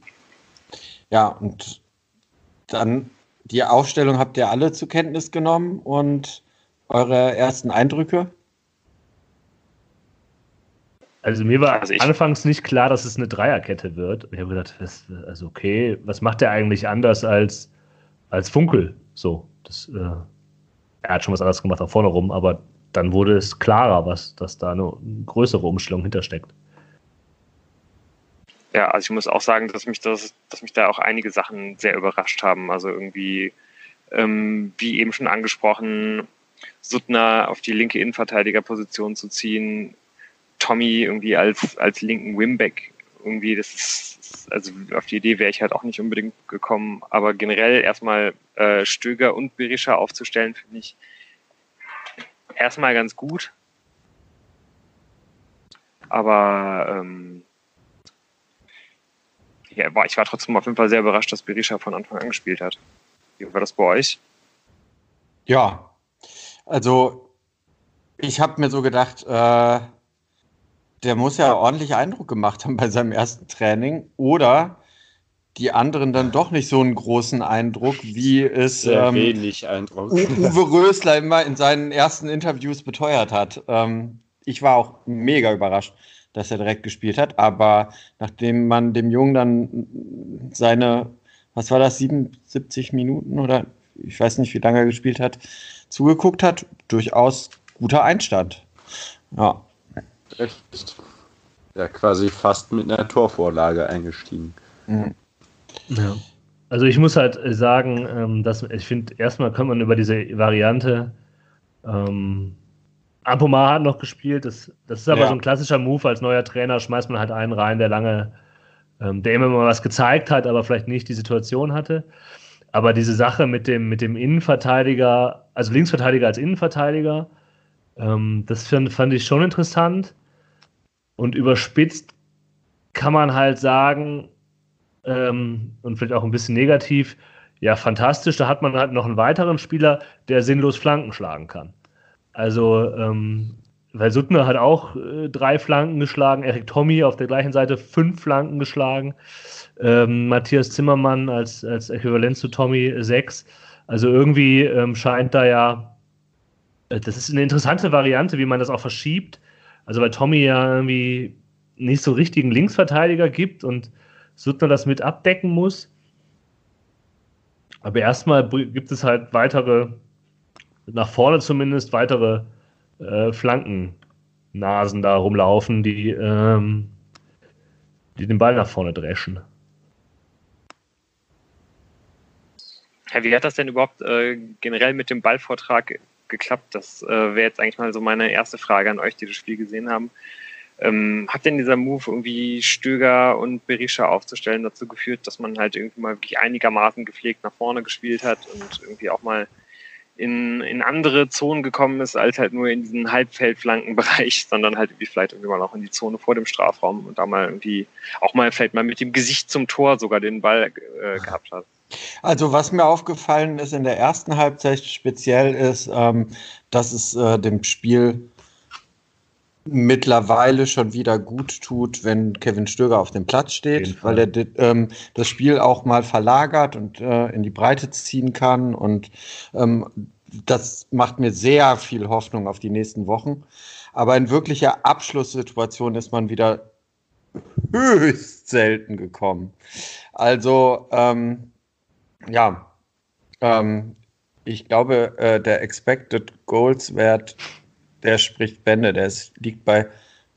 S4: Ja, und dann die Aufstellung habt ihr alle zur Kenntnis genommen und eure ersten Eindrücke?
S2: Also mir war
S1: Also
S2: anfangs nicht klar, dass es eine Dreierkette wird. Ich habe gedacht, was, also okay, was macht der eigentlich anders als, als Funkel? So, das, äh, er hat schon was anderes gemacht auch vorne rum, aber dann wurde es klarer, was, dass da eine größere Umstellung hintersteckt.
S1: Ja, also ich muss auch sagen, dass mich das, dass mich da auch einige Sachen sehr überrascht haben. Also irgendwie, ähm, wie eben schon angesprochen, Suttner auf die linke Innenverteidigerposition zu ziehen, Tommy irgendwie als, als linken Wimback irgendwie, das ist, also auf die Idee wäre ich halt auch nicht unbedingt gekommen. Aber generell erstmal äh, Stöger und Berisha aufzustellen, finde ich erstmal ganz gut. Aber ähm, ja, war, ich war trotzdem auf jeden Fall sehr überrascht, dass Berisha von Anfang an gespielt hat. Wie war das bei euch?
S4: Ja, also ich habe mir so gedacht, äh, der muss ja ordentlich Eindruck gemacht haben bei seinem ersten Training oder die anderen dann doch nicht so einen großen Eindruck, wie es ähm,
S3: wenig Eindruck.
S4: Uwe Rösler immer in seinen ersten Interviews beteuert hat. Ähm, ich war auch mega überrascht, dass er direkt gespielt hat, aber nachdem man dem Jungen dann seine, was war das, 77 Minuten oder ich weiß nicht, wie lange er gespielt hat, zugeguckt hat, durchaus guter Einstand. Ja,
S3: Echt. Ja, quasi fast mit einer Torvorlage eingestiegen.
S4: Mhm.
S2: Ja. Also ich muss halt sagen, ähm, dass ich finde, erstmal kann man über diese Variante ähm, Ampomar hat noch gespielt, das, das ist aber
S4: Ja.
S2: so ein klassischer Move, als neuer Trainer schmeißt man halt einen rein, der lange, ähm, der immer mal was gezeigt hat, aber vielleicht nicht die Situation hatte. Aber diese Sache mit dem, mit dem Innenverteidiger, also Linksverteidiger als Innenverteidiger, ähm, das find, fand ich schon interessant. Und überspitzt kann man halt sagen, ähm, und vielleicht auch ein bisschen negativ, ja, fantastisch, da hat man halt noch einen weiteren Spieler, der sinnlos Flanken schlagen kann. Also, ähm, weil Suttner hat auch äh, drei Flanken geschlagen, Erik Tommy auf der gleichen Seite fünf Flanken geschlagen, ähm, Matthias Zimmermann als, als Äquivalent zu Tommy sechs. Also irgendwie ähm, scheint da ja, das ist eine interessante Variante, wie man das auch verschiebt. Also weil Tommy ja irgendwie nicht so richtigen Linksverteidiger gibt und Suttner das mit abdecken muss. Aber erstmal gibt es halt weitere, nach vorne zumindest, weitere äh, Flankennasen da rumlaufen, die, ähm, die den Ball nach vorne dreschen.
S1: Ja, wie hat das denn überhaupt äh, generell mit dem Ballvortrag geklappt? Das äh, wäre jetzt eigentlich mal so meine erste Frage an euch, die das Spiel gesehen haben. Ähm, hat denn dieser Move irgendwie Stöger und Berisha aufzustellen dazu geführt, dass man halt irgendwie mal wirklich einigermaßen gepflegt nach vorne gespielt hat und irgendwie auch mal in, in andere Zonen gekommen ist, als halt nur in diesen Halbfeldflankenbereich, *laughs* sondern halt irgendwie vielleicht irgendwie mal auch in die Zone vor dem Strafraum und da mal irgendwie auch mal vielleicht mal mit dem Gesicht zum Tor sogar den Ball äh, gehabt hat.
S4: Also was mir aufgefallen ist in der ersten Halbzeit speziell ist, ähm, dass es äh, dem Spiel mittlerweile schon wieder gut tut, wenn Kevin Stöger auf dem Platz steht, weil er ähm, das Spiel auch mal verlagert und äh, in die Breite ziehen kann. Und ähm, das macht mir sehr viel Hoffnung auf die nächsten Wochen. Aber in wirklicher Abschlusssituation ist man wieder höchst selten gekommen. Also, ähm, ja, ähm, ich glaube, äh, der Expected Goals Wert der spricht Bände. Der ist, liegt bei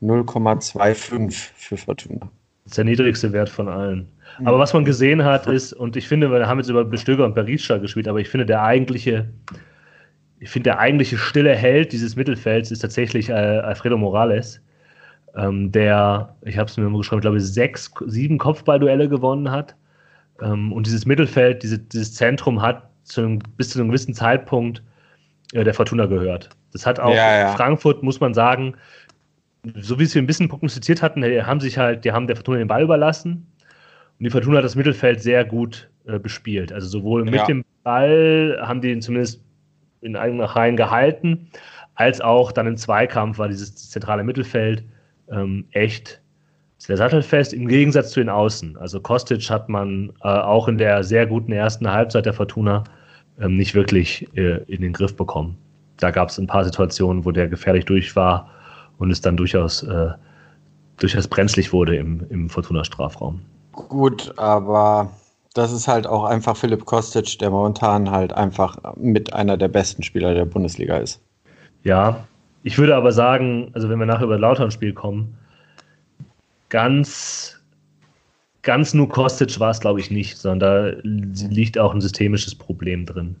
S4: 0,25 für Fortuna.
S2: Das ist der niedrigste Wert von allen. Mhm. Aber was man gesehen hat, ist, und ich finde, wir haben jetzt über Bestöger und Berisha gespielt, aber ich finde, der eigentliche, ich finde, der eigentliche stille Held dieses Mittelfelds ist tatsächlich äh, Alfredo Morales, ähm, der, ich habe es mir geschrieben, glaube ich, sechs, sieben Kopfballduelle gewonnen hat. Ähm, und dieses Mittelfeld, diese, dieses Zentrum hat zu einem, bis zu einem gewissen Zeitpunkt äh, der Fortuna gehört. Das hat auch ja, ja. Frankfurt, muss man sagen, so wie es wir ein bisschen prognostiziert hatten, haben sich halt, die haben der Fortuna den Ball überlassen und die Fortuna hat das Mittelfeld sehr gut äh, bespielt. Also sowohl mit ja. dem Ball haben die ihn zumindest in eigenen Reihen gehalten, als auch dann im Zweikampf war dieses zentrale Mittelfeld ähm, echt sehr sattelfest im Gegensatz zu den Außen. Also Kostic hat man äh, auch in der sehr guten ersten Halbzeit der Fortuna ähm, nicht wirklich äh, in den Griff bekommen da gab es ein paar Situationen, wo der gefährlich durch war und es dann durchaus, äh, durchaus brenzlig wurde im, im Fortuna-Strafraum.
S4: Gut, aber das ist halt auch einfach Philipp Kostic, der momentan halt einfach mit einer der besten Spieler der Bundesliga ist.
S2: Ja, ich würde aber sagen, also wenn wir nachher über Lautern-Spiel kommen, ganz, ganz nur Kostic war es, glaube ich, nicht, sondern da liegt auch ein systemisches Problem drin.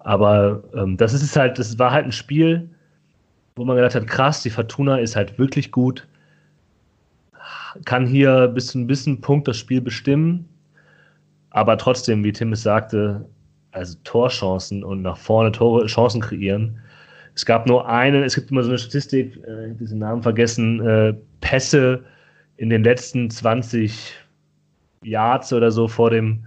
S2: Aber ähm, das ist halt, das war halt ein Spiel, wo man gedacht hat, krass, die Fortuna ist halt wirklich gut, kann hier bis zu einem bisschen Punkt das Spiel bestimmen, aber trotzdem, wie Tim es sagte, also Torchancen und nach vorne Tore, Chancen kreieren. Es gab nur einen, es gibt immer so eine Statistik, äh, diesen Namen vergessen, äh, Pässe in den letzten 20 Yards oder so vor dem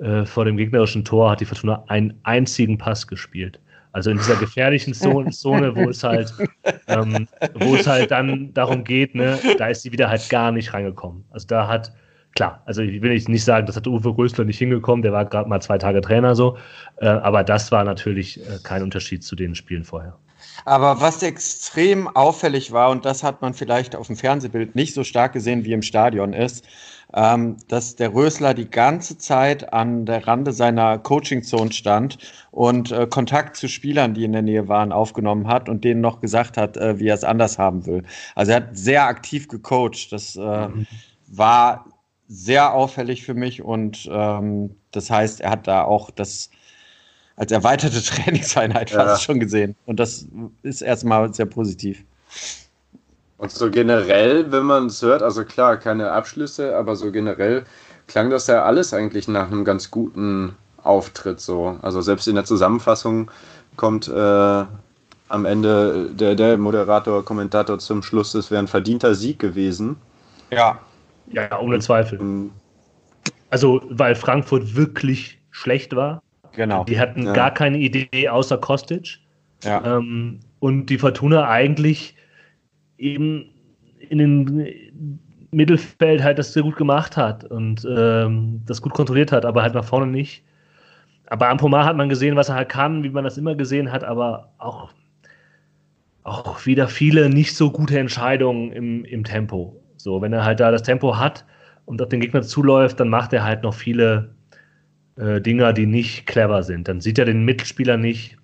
S2: äh, vor dem gegnerischen Tor hat die Fortuna einen einzigen Pass gespielt. Also in dieser gefährlichen *laughs* Zone, wo es halt, ähm, wo es halt dann darum geht, ne, da ist sie wieder halt gar nicht reingekommen. Also da hat, klar, also ich will nicht sagen, das hat Uwe Rösler nicht hingekommen, der war gerade mal zwei Tage Trainer so, äh, aber das war natürlich äh, kein Unterschied zu den Spielen vorher.
S4: Aber was extrem auffällig war, und das hat man vielleicht auf dem Fernsehbild nicht so stark gesehen wie im Stadion, ist, ähm, dass der Rösler die ganze Zeit an der Rande seiner Coaching-Zone stand und äh, Kontakt zu Spielern, die in der Nähe waren, aufgenommen hat und denen noch gesagt hat, äh, wie er es anders haben will. Also er hat sehr aktiv gecoacht. Das äh, mhm. war sehr auffällig für mich und ähm, das heißt, er hat da auch das als erweiterte *laughs* Trainingseinheit fast ja. schon gesehen. Und das ist erstmal sehr positiv.
S3: Und so generell, wenn man es hört, also klar, keine Abschlüsse, aber so generell klang das ja alles eigentlich nach einem ganz guten Auftritt so. Also selbst in der Zusammenfassung kommt äh, am Ende der, der Moderator, Kommentator zum Schluss, es wäre ein verdienter Sieg gewesen.
S2: Ja. Ja, ohne Zweifel. Also, weil Frankfurt wirklich schlecht war. Genau. Die hatten ja. gar keine Idee außer Kostic. Ja. Ähm, und die Fortuna eigentlich eben in den Mittelfeld halt das sehr gut gemacht hat und ähm, das gut kontrolliert hat, aber halt nach vorne nicht. Aber am Pomar hat man gesehen, was er halt kann, wie man das immer gesehen hat, aber auch, auch wieder viele nicht so gute Entscheidungen im, im Tempo. So, wenn er halt da das Tempo hat und auf den Gegner zuläuft, dann macht er halt noch viele äh, Dinger, die nicht clever sind. Dann sieht er den Mitspieler nicht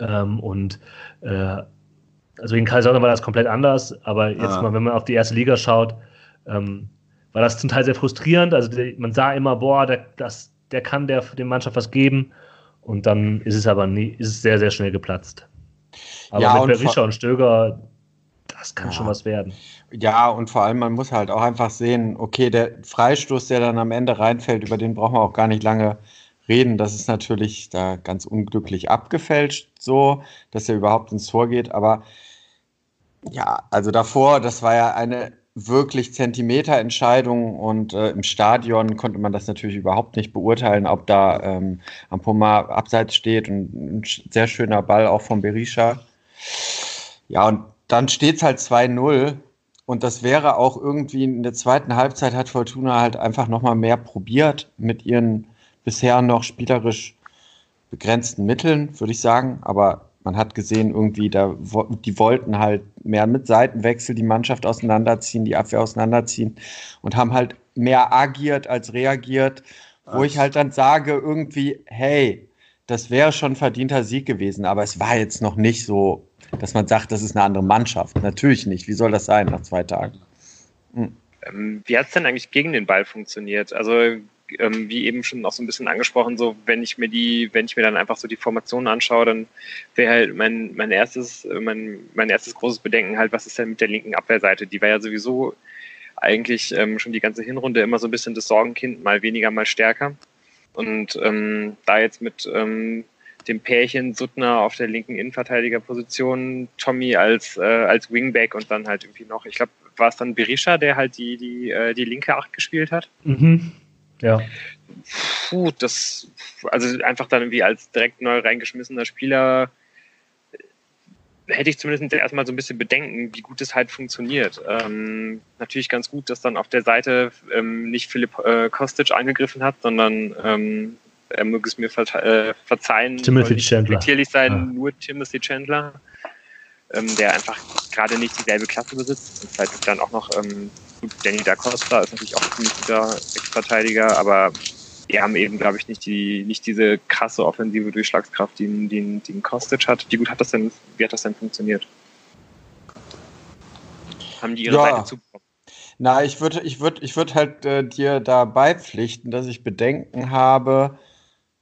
S2: ähm, und äh, also in Kaiserslautern war das komplett anders, aber jetzt ah. mal, wenn man auf die erste Liga schaut, ähm, war das zum Teil sehr frustrierend. Also man sah immer, boah, der, das, der kann der der Mannschaft was geben. Und dann ist es aber nie, ist es sehr, sehr schnell geplatzt. Aber ja, mit Berisha und Stöger, das kann ja. schon was werden.
S4: Ja, und vor allem, man muss halt auch einfach sehen, okay, der Freistoß, der dann am Ende reinfällt, über den brauchen wir auch gar nicht lange reden, das ist natürlich da ganz unglücklich abgefälscht, so, dass er überhaupt ins Tor geht. Aber ja, also davor, das war ja eine wirklich Zentimeterentscheidung und äh, im Stadion konnte man das natürlich überhaupt nicht beurteilen, ob da ähm, Ampoma abseits steht und ein sehr schöner Ball auch von Berisha. Ja, und dann steht es halt 2-0 und das wäre auch irgendwie in der zweiten Halbzeit hat Fortuna halt einfach nochmal mehr probiert mit ihren bisher noch spielerisch begrenzten Mitteln, würde ich sagen. Aber man hat gesehen, irgendwie, da, die wollten halt mehr mit Seitenwechsel die Mannschaft auseinanderziehen, die Abwehr auseinanderziehen und haben halt mehr agiert als reagiert, wo Ach. ich halt dann sage, irgendwie, hey, das wäre schon verdienter Sieg gewesen, aber es war jetzt noch nicht so, dass man sagt, das ist eine andere Mannschaft. Natürlich nicht. Wie soll das sein nach zwei Tagen?
S1: Hm. Wie hat es denn eigentlich gegen den Ball funktioniert? Also ähm, wie eben schon auch so ein bisschen angesprochen, so wenn ich mir die, wenn ich mir dann einfach so die Formation anschaue, dann wäre halt mein, mein erstes, mein, mein erstes großes Bedenken halt, was ist denn mit der linken Abwehrseite? Die war ja sowieso eigentlich ähm, schon die ganze Hinrunde immer so ein bisschen das Sorgenkind, mal weniger, mal stärker. Und ähm, da jetzt mit ähm, dem Pärchen Suttner auf der linken Innenverteidigerposition, Tommy als, äh, als Wingback und dann halt irgendwie noch, ich glaube, war es dann Berisha, der halt die, die, äh, die linke Acht gespielt hat. Mhm. Ja. Puh, das, also einfach dann irgendwie als direkt neu reingeschmissener Spieler äh, hätte ich zumindest erstmal so ein bisschen Bedenken, wie gut es halt funktioniert. Ähm, natürlich ganz gut, dass dann auf der Seite ähm, nicht Philipp äh, Kostic angegriffen hat, sondern ähm, er möge es mir äh, verzeihen,
S2: Timothy Chandler.
S1: sein, ja. nur Timothy Chandler, ähm, der einfach gerade nicht dieselbe Klasse besitzt und halt dann auch noch ähm, Gut, Danny da Costa ist natürlich auch ein ziemlich guter Ex-Verteidiger, aber die haben eben, glaube ich, nicht die, nicht diese krasse offensive Durchschlagskraft, die, die, die ein Kostic hat. Wie gut hat das denn, wie hat das denn funktioniert?
S4: Haben die ihre ja. Seite zubekommen? Na, ich würde ich würd, ich würd halt äh, dir da beipflichten, dass ich Bedenken habe,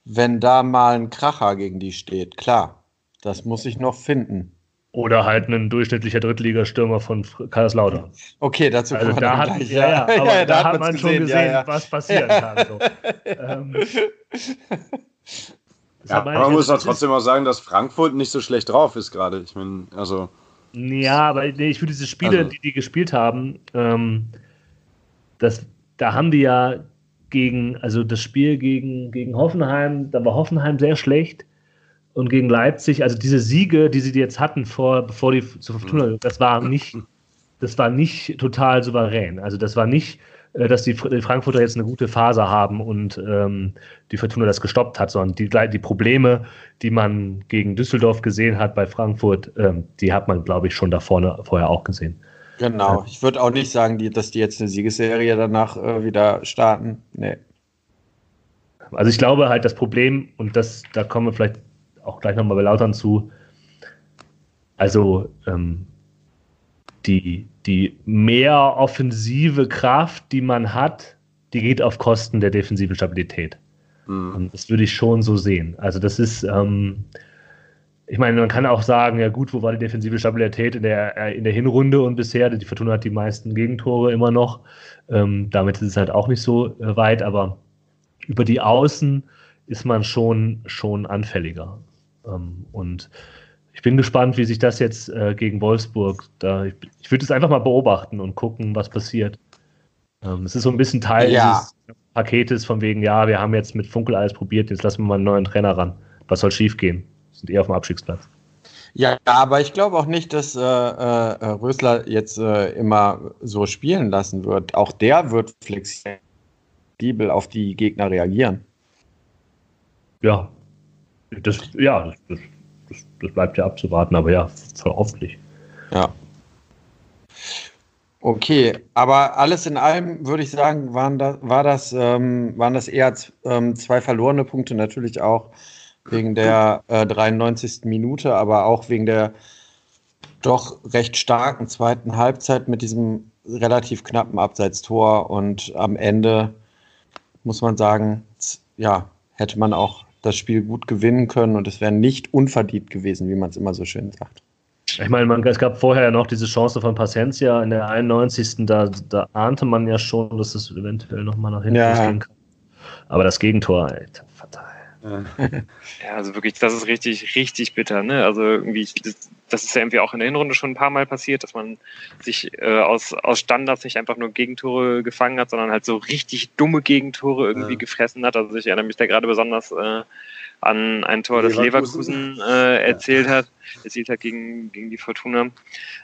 S4: wenn da mal ein Kracher gegen die steht. Klar, das muss ich noch finden.
S2: Oder halt ein durchschnittlicher Drittligastürmer von Kaiserslautern.
S4: Okay, dazu
S2: also da hat, gleich, ja, *laughs* ja, aber ja, da, da hat man gesehen, schon gesehen, ja, was passieren kann. So. ähm, *laughs*
S3: ja, aber man muss ja trotzdem auch sagen, dass Frankfurt nicht so schlecht drauf ist gerade. Ich meine, also.
S2: Ja, aber nee, ich finde diese Spiele, also. die die gespielt haben, ähm, das, da haben die ja gegen, also das Spiel gegen, gegen Hoffenheim, da war Hoffenheim sehr schlecht und gegen Leipzig, also diese Siege, die sie jetzt hatten, vor, bevor die zur Fortuna, mhm. das war nicht, das war nicht total souverän. Also das war nicht, äh, dass die, Frankfurter jetzt eine gute Phase haben und ähm, die Fortuna das gestoppt hat, sondern die, die Probleme, die man gegen Düsseldorf gesehen hat bei Frankfurt, ähm, die hat man, glaube ich, schon da vorne vorher auch gesehen.
S4: Genau. Ich würde auch nicht sagen, die, dass die jetzt eine Siegesserie danach äh, wieder starten. Nee.
S2: Also ich glaube halt, das Problem, und das, da kommen wir vielleicht auch gleich nochmal bei Lautern zu. Also ähm, die, die mehr offensive Kraft, die man hat, die geht auf Kosten der defensiven Stabilität. Mhm. Und das würde ich schon so sehen. Also das ist, ähm, ich meine, man kann auch sagen, ja gut, wo war die defensive Stabilität in der, äh, in der Hinrunde und bisher? Die Fortuna hat die meisten Gegentore immer noch. Ähm, damit ist es halt auch nicht so äh, weit, aber über die Außen ist man schon, schon anfälliger. Ähm, und ich bin gespannt, wie sich das jetzt äh, gegen Wolfsburg, da, ich, ich würde es einfach mal beobachten und gucken, was passiert. Ähm, es ist so ein bisschen Teil ja. dieses Paketes von wegen, ja, wir haben jetzt mit Funkel alles probiert, jetzt lassen wir mal einen neuen Trainer ran. Was soll schiefgehen? Sind eher auf dem Abstiegsplatz.
S4: Ja, aber ich glaube auch nicht, dass äh, äh, Rösler jetzt äh, immer so spielen lassen wird. Auch der wird flexibel auf die Gegner reagieren.
S2: Ja, das, ja, das, das, das bleibt ja abzuwarten, aber ja, voll hoffentlich.
S4: Ja. Okay, aber alles in allem würde ich sagen, waren das, war das, ähm, waren das eher ähm, zwei verlorene Punkte, natürlich auch wegen der äh, 93. Minute, aber auch wegen der doch recht starken zweiten Halbzeit mit diesem relativ knappen Abseitstor und am Ende muss man sagen, ja, hätte man auch das Spiel gut gewinnen können und es wäre nicht unverdient gewesen, wie man es immer so schön sagt.
S2: Ich meine, man, es gab vorher ja noch diese Chance von Paciencia in der 91. Da, da ahnte man ja schon, dass es eventuell nochmal nach hinten ja. gehen kann. Aber das Gegentor, Alter.
S1: Ja, also wirklich, das ist richtig, richtig bitter. Ne? Also irgendwie, das, ist ja irgendwie auch in der Hinrunde schon ein paar Mal passiert, dass man sich äh, aus, aus Standards nicht einfach nur Gegentore gefangen hat, sondern halt so richtig dumme Gegentore irgendwie ja. gefressen hat. Also ich erinnere mich da gerade besonders äh, an ein Tor, das Leverkusen, Leverkusen äh, erzählt ja. hat, erzielt hat gegen, gegen die Fortuna.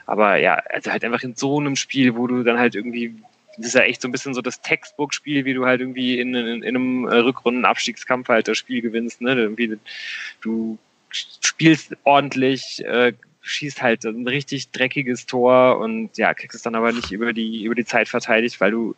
S1: Aber ja, also halt einfach in so einem Spiel, wo du dann halt irgendwie das ist ja echt so ein bisschen so das Textbook-Spiel, wie du halt irgendwie in, in, in einem Rückrunden-Abstiegskampf halt das Spiel gewinnst. Ne? Irgendwie, du spielst ordentlich, äh, schießt halt ein richtig dreckiges Tor und ja, kriegst es dann aber nicht über die, über die Zeit verteidigt, weil du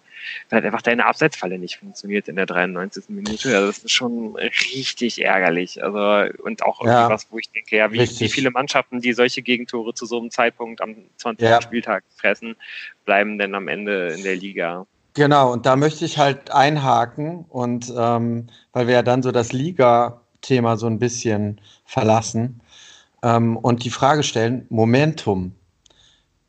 S1: weil halt einfach deine Abseitsfalle nicht funktioniert in der 93. Minute. Also das ist schon richtig ärgerlich. Also und auch ja, was, wo ich denke, ja, wie, wie, viele Mannschaften, die solche Gegentore zu so einem Zeitpunkt am 20. Ja. Spieltag fressen, bleiben denn am Ende in der Liga?
S4: Genau, und da möchte ich halt einhaken und ähm, weil wir ja dann so das Liga-Thema so ein bisschen verlassen ähm, und die Frage stellen, Momentum,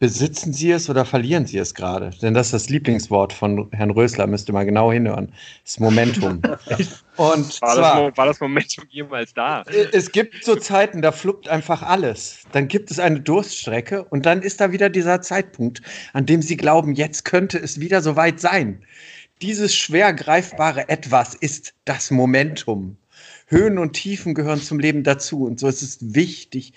S4: besitzen Sie es oder verlieren Sie es gerade? Denn das ist das Lieblingswort von Herrn Rösler, müsst ihr mal genau hinhören. Das Momentum. *laughs*
S1: Und war, zwar, das, war das Momentum jemals da?
S4: Es gibt so Zeiten, da fluppt einfach alles. Dann gibt es eine Durststrecke und dann ist da wieder dieser Zeitpunkt, an dem Sie glauben, jetzt könnte es wieder soweit sein. Dieses schwer greifbare Etwas ist das Momentum. Höhen und Tiefen gehören zum Leben dazu. Und so ist es wichtig,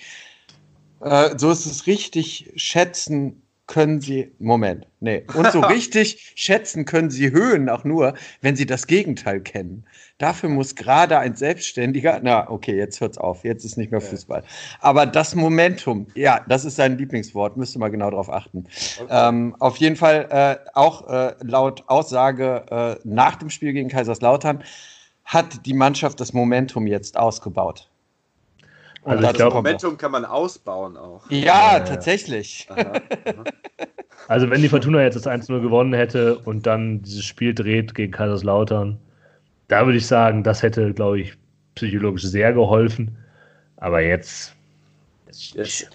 S4: äh, so ist es richtig, schätzen können Sie, Moment, nee, und so *laughs* richtig schätzen können Sie Höhen auch nur, wenn Sie das Gegenteil kennen. Dafür muss gerade ein Selbstständiger, na, okay, jetzt hört's auf, jetzt ist nicht mehr Fußball. Aber das Momentum, ja, das ist sein Lieblingswort, müsste mal genau darauf achten. Okay. Ähm, auf jeden Fall äh, auch äh, laut Aussage äh, nach dem Spiel gegen Kaiserslautern hat die Mannschaft das Momentum jetzt ausgebaut.
S3: Also das glaub, Momentum kann man ausbauen auch.
S4: Ja, ja tatsächlich. Aha,
S2: aha. *laughs* Also wenn die Fortuna jetzt das 1-0 gewonnen hätte und dann dieses Spiel dreht gegen Kaiserslautern, da würde ich sagen, das hätte, glaube ich, psychologisch sehr geholfen. Aber jetzt.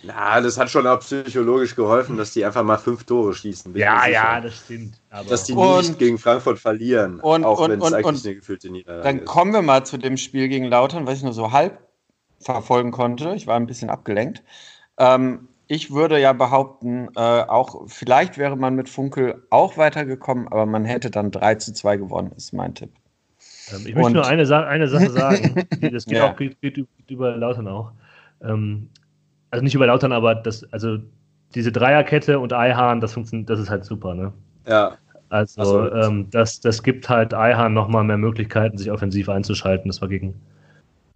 S3: Na, das hat schon auch psychologisch geholfen, dass die einfach mal fünf Tore schießen.
S2: Ja, ja, das stimmt.
S3: dass die und, nicht gegen Frankfurt verlieren,
S4: und, auch wenn es eigentlich eine gefühlte Niederlage Dann ist. kommen wir mal zu dem Spiel gegen Lautern, was ich nur so halb verfolgen konnte. Ich war ein bisschen abgelenkt. Ähm, ich würde ja behaupten, äh, auch vielleicht wäre man mit Funkel auch weitergekommen, aber man hätte dann 3 zu 2 gewonnen, ist mein Tipp.
S2: Ähm, ich möchte Und, nur eine, Sa eine Sache *laughs* sagen. das geht, ja. auch, geht, geht, über Lautern auch. Ähm, also nicht über Lautern, aber das, also diese Dreierkette und Eihahn, das funktioniert, das ist halt super, ne?
S3: Ja.
S2: Also ähm, das, das gibt halt Eihahn nochmal mehr Möglichkeiten, sich offensiv einzuschalten. Das war gegen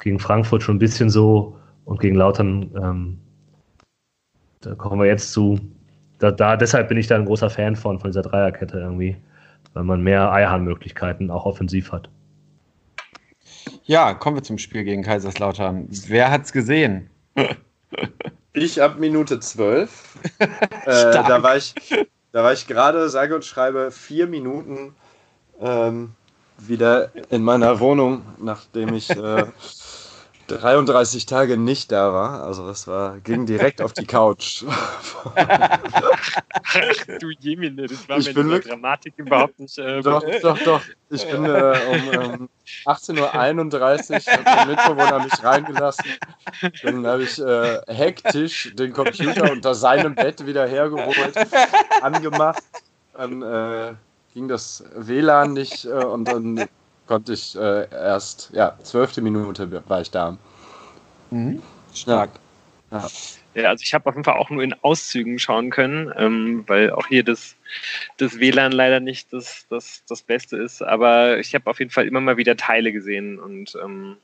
S2: gegen Frankfurt schon ein bisschen so und gegen Lautern, ähm, da kommen wir jetzt zu. Da, da, deshalb bin ich da ein großer Fan von, von dieser Dreierkette irgendwie, weil man mehr Eierhahnmöglichkeiten auch offensiv hat.
S4: Ja, kommen wir zum Spiel gegen Kaiserslautern. Wer hat's gesehen? *laughs*
S3: Ich ab Minute 12. *laughs* äh, da war ich, da war ich gerade, sage und schreibe, vier Minuten ähm, wieder in meiner Wohnung, nachdem ich äh, 33 Tage nicht da war. Also das war, ging direkt auf die Couch.
S1: Ach du Jemine, das war ich mir in der Dramatik überhaupt nicht.
S3: Äh, doch, doch, doch. Ich bin äh, um ähm, 18.31 Uhr, hat der Mitbewohner mich reingelassen. Dann habe ich äh, hektisch den Computer unter seinem Bett wieder hergeholt, angemacht. Dann äh, ging das WLAN nicht äh, und dann konnte ich äh, erst, ja, zwölfte Minute war ich da.
S4: Mhm. Stark.
S1: Ja. ja. also ich habe auf jeden Fall auch nur in Auszügen schauen können, ähm, weil auch hier das, das WLAN leider nicht das, das, das Beste ist. Aber ich habe auf jeden Fall immer mal wieder Teile gesehen und ähm,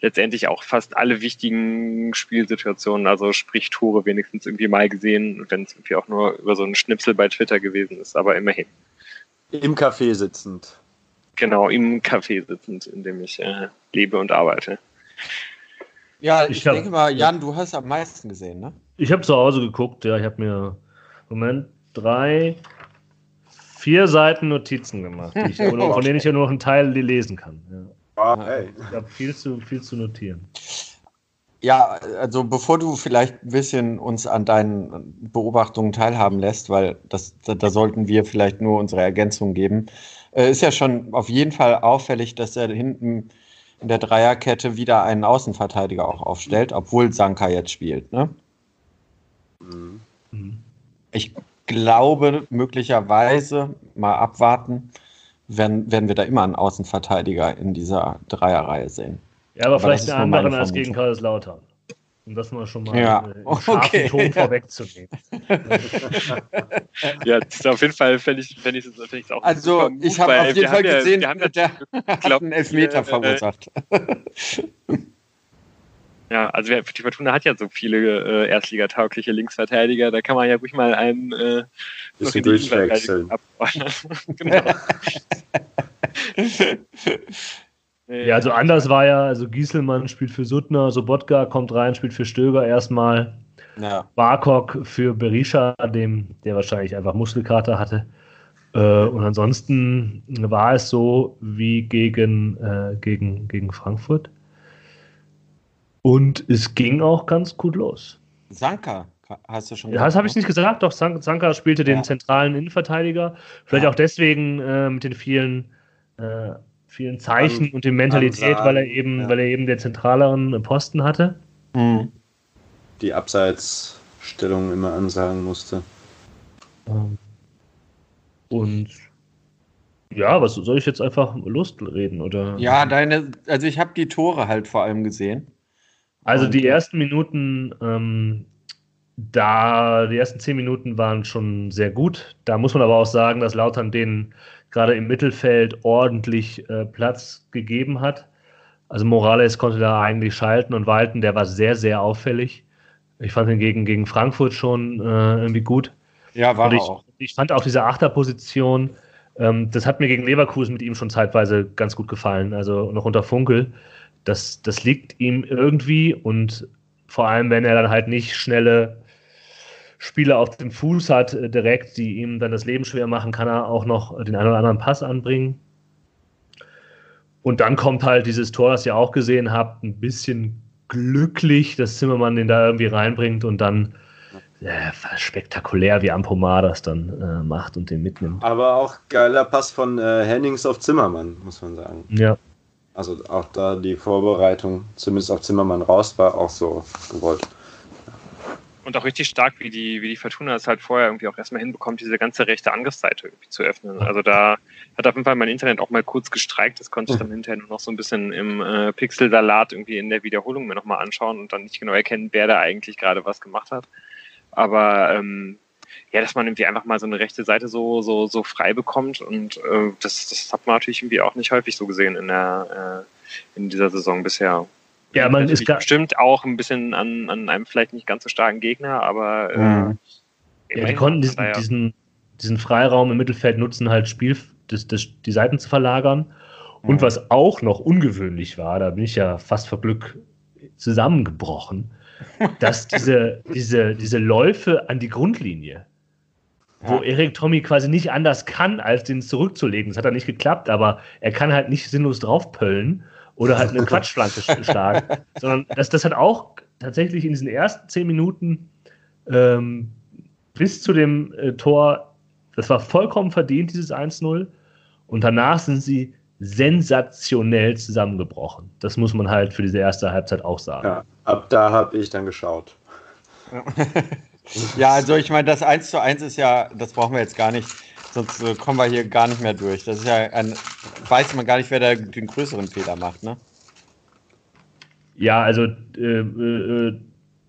S1: letztendlich auch fast alle wichtigen Spielsituationen, also sprich Tore wenigstens irgendwie mal gesehen, wenn es irgendwie auch nur über so einen Schnipsel bei Twitter gewesen ist, aber immerhin.
S3: Im Café sitzend.
S1: Genau, im Café sitzend, in dem ich äh, lebe und arbeite.
S4: Ja, ich, ich hab, denke mal, Jan, du hast am meisten gesehen, ne?
S2: Ich habe zu Hause geguckt, ja, ich habe mir, Moment, drei, vier Seiten Notizen gemacht, ich, *laughs* von denen ich ja nur noch einen Teil lesen kann. Ja. Ah, hey. Ich habe viel zu, viel zu notieren.
S4: Ja, also bevor du vielleicht ein bisschen uns an deinen Beobachtungen teilhaben lässt, weil das, da, da sollten wir vielleicht nur unsere Ergänzung geben, äh, ist ja schon auf jeden Fall auffällig, dass er hinten in der Dreierkette wieder einen Außenverteidiger auch aufstellt, obwohl Sanka jetzt spielt. Ne? Mhm. Ich glaube, möglicherweise mal abwarten, werden, werden wir da immer einen Außenverteidiger in dieser Dreierreihe sehen.
S2: Ja, aber, aber vielleicht einen anderen als gegen Kaiserslautern. Um das mal schon mal
S4: ja. äh,
S2: okay. Ton vorwegzunehmen. *laughs*
S1: ja, das ist auf jeden Fall fände ich es fänd ich, auch
S4: Also, ich habe auf jeden Fall gesehen, ja, der, der *laughs* hat einen Elfmeter äh, verursacht. *laughs*
S1: Ja, also die Fortuna hat ja so viele äh, erstligataugliche Linksverteidiger, da kann man ja ruhig mal einen äh,
S3: bisschen durchwechseln. genau.
S2: Ja, also anders war ja, also Gieselmann spielt für Suttner, Sobotka kommt rein, spielt für Stöger erstmal. Ja. Barkok für Berisha, dem, der wahrscheinlich einfach Muskelkater hatte. Äh, und ansonsten war es so wie gegen, äh, gegen, gegen Frankfurt. Und es ging auch ganz gut los.
S4: Sanka, hast du schon
S2: gesagt? Das habe ich nicht gesagt, doch Sanka spielte den zentralen Innenverteidiger. Vielleicht ja. auch deswegen äh, mit den vielen, äh, vielen Zeichen an, und der Mentalität, weil er eben, ja. weil er eben den zentraleren Posten hatte. Mhm.
S3: Die Abseitsstellung immer ansagen musste.
S2: Ähm, und ja, was soll ich jetzt einfach Lust reden oder?
S4: Ja, deine, also ich habe die Tore halt vor allem gesehen.
S2: Also die ersten Minuten, ähm, da die ersten zehn Minuten waren schon sehr gut. Da muss man aber auch sagen, dass Lautern denen gerade im Mittelfeld ordentlich äh, Platz gegeben hat. Also Morales konnte da eigentlich schalten und walten. Der war sehr, sehr auffällig. Ich fand ihn gegen, gegen Frankfurt schon äh, irgendwie gut.
S4: Ja, war
S2: und ich,
S4: auch.
S2: Ich fand auch diese Achterposition, ähm, das hat mir gegen Leverkusen mit ihm schon zeitweise ganz gut gefallen. Also noch unter Funkel das, das liegt ihm irgendwie und vor allem, wenn er dann halt nicht schnelle Spieler auf dem Fuß hat, äh, direkt, die ihm dann das Leben schwer machen, kann er auch noch den einen oder anderen Pass anbringen. Und dann kommt halt dieses Tor, das ihr auch gesehen habt, ein bisschen glücklich, dass Zimmermann den da irgendwie reinbringt und dann äh, spektakulär, wie Ampomar das dann äh, macht und den mitnimmt.
S3: Aber auch geiler Pass von äh, Hennings auf Zimmermann, muss man sagen.
S2: Ja.
S3: Also auch da die Vorbereitung, zumindest auf Zimmermann raus, war auch so gewollt.
S1: Und auch richtig stark, wie die, wie die Fortuna es halt vorher irgendwie auch erstmal hinbekommt, diese ganze rechte Angriffsseite irgendwie zu öffnen. Also da hat auf jeden Fall mein Internet auch mal kurz gestreikt. Das konnte ich dann hinterher nur noch so ein bisschen im äh, Pixelsalat irgendwie in der Wiederholung mir nochmal anschauen und dann nicht genau erkennen, wer da eigentlich gerade was gemacht hat. Aber ähm, ja, dass man irgendwie einfach mal so eine rechte Seite so, so, so frei bekommt und äh, das, das hat man natürlich irgendwie auch nicht häufig so gesehen in der äh, in dieser Saison bisher.
S2: Ja, man ist
S1: bestimmt auch ein bisschen an, an einem vielleicht nicht ganz so starken Gegner, aber äh,
S2: mhm. ja, die konnten diesen, ja. diesen, diesen Freiraum im Mittelfeld nutzen, halt Spiel, das, das, die Seiten zu verlagern. Und mhm. was auch noch ungewöhnlich war, da bin ich ja fast vor Glück zusammengebrochen, *laughs* dass diese, diese, diese Läufe an die Grundlinie, wo Erik Tommy quasi nicht anders kann, als den zurückzulegen. Das hat er nicht geklappt, aber er kann halt nicht sinnlos draufpöllen oder halt eine *laughs* Quatschflanke schlagen, sondern das, das hat auch tatsächlich in diesen ersten zehn Minuten ähm, bis zu dem äh, Tor, das war vollkommen verdient, dieses 1-0. Und danach sind sie sensationell zusammengebrochen. Das muss man halt für diese erste Halbzeit auch sagen.
S3: Ja, ab da habe ich dann geschaut. *laughs*
S4: ja, also ich meine, das 1 zu 1 ist ja, das brauchen wir jetzt gar nicht, sonst äh, kommen wir hier gar nicht mehr durch. Das ist ja ein, weiß man gar nicht, wer da den größeren Fehler macht, ne?
S2: Ja, also äh, äh,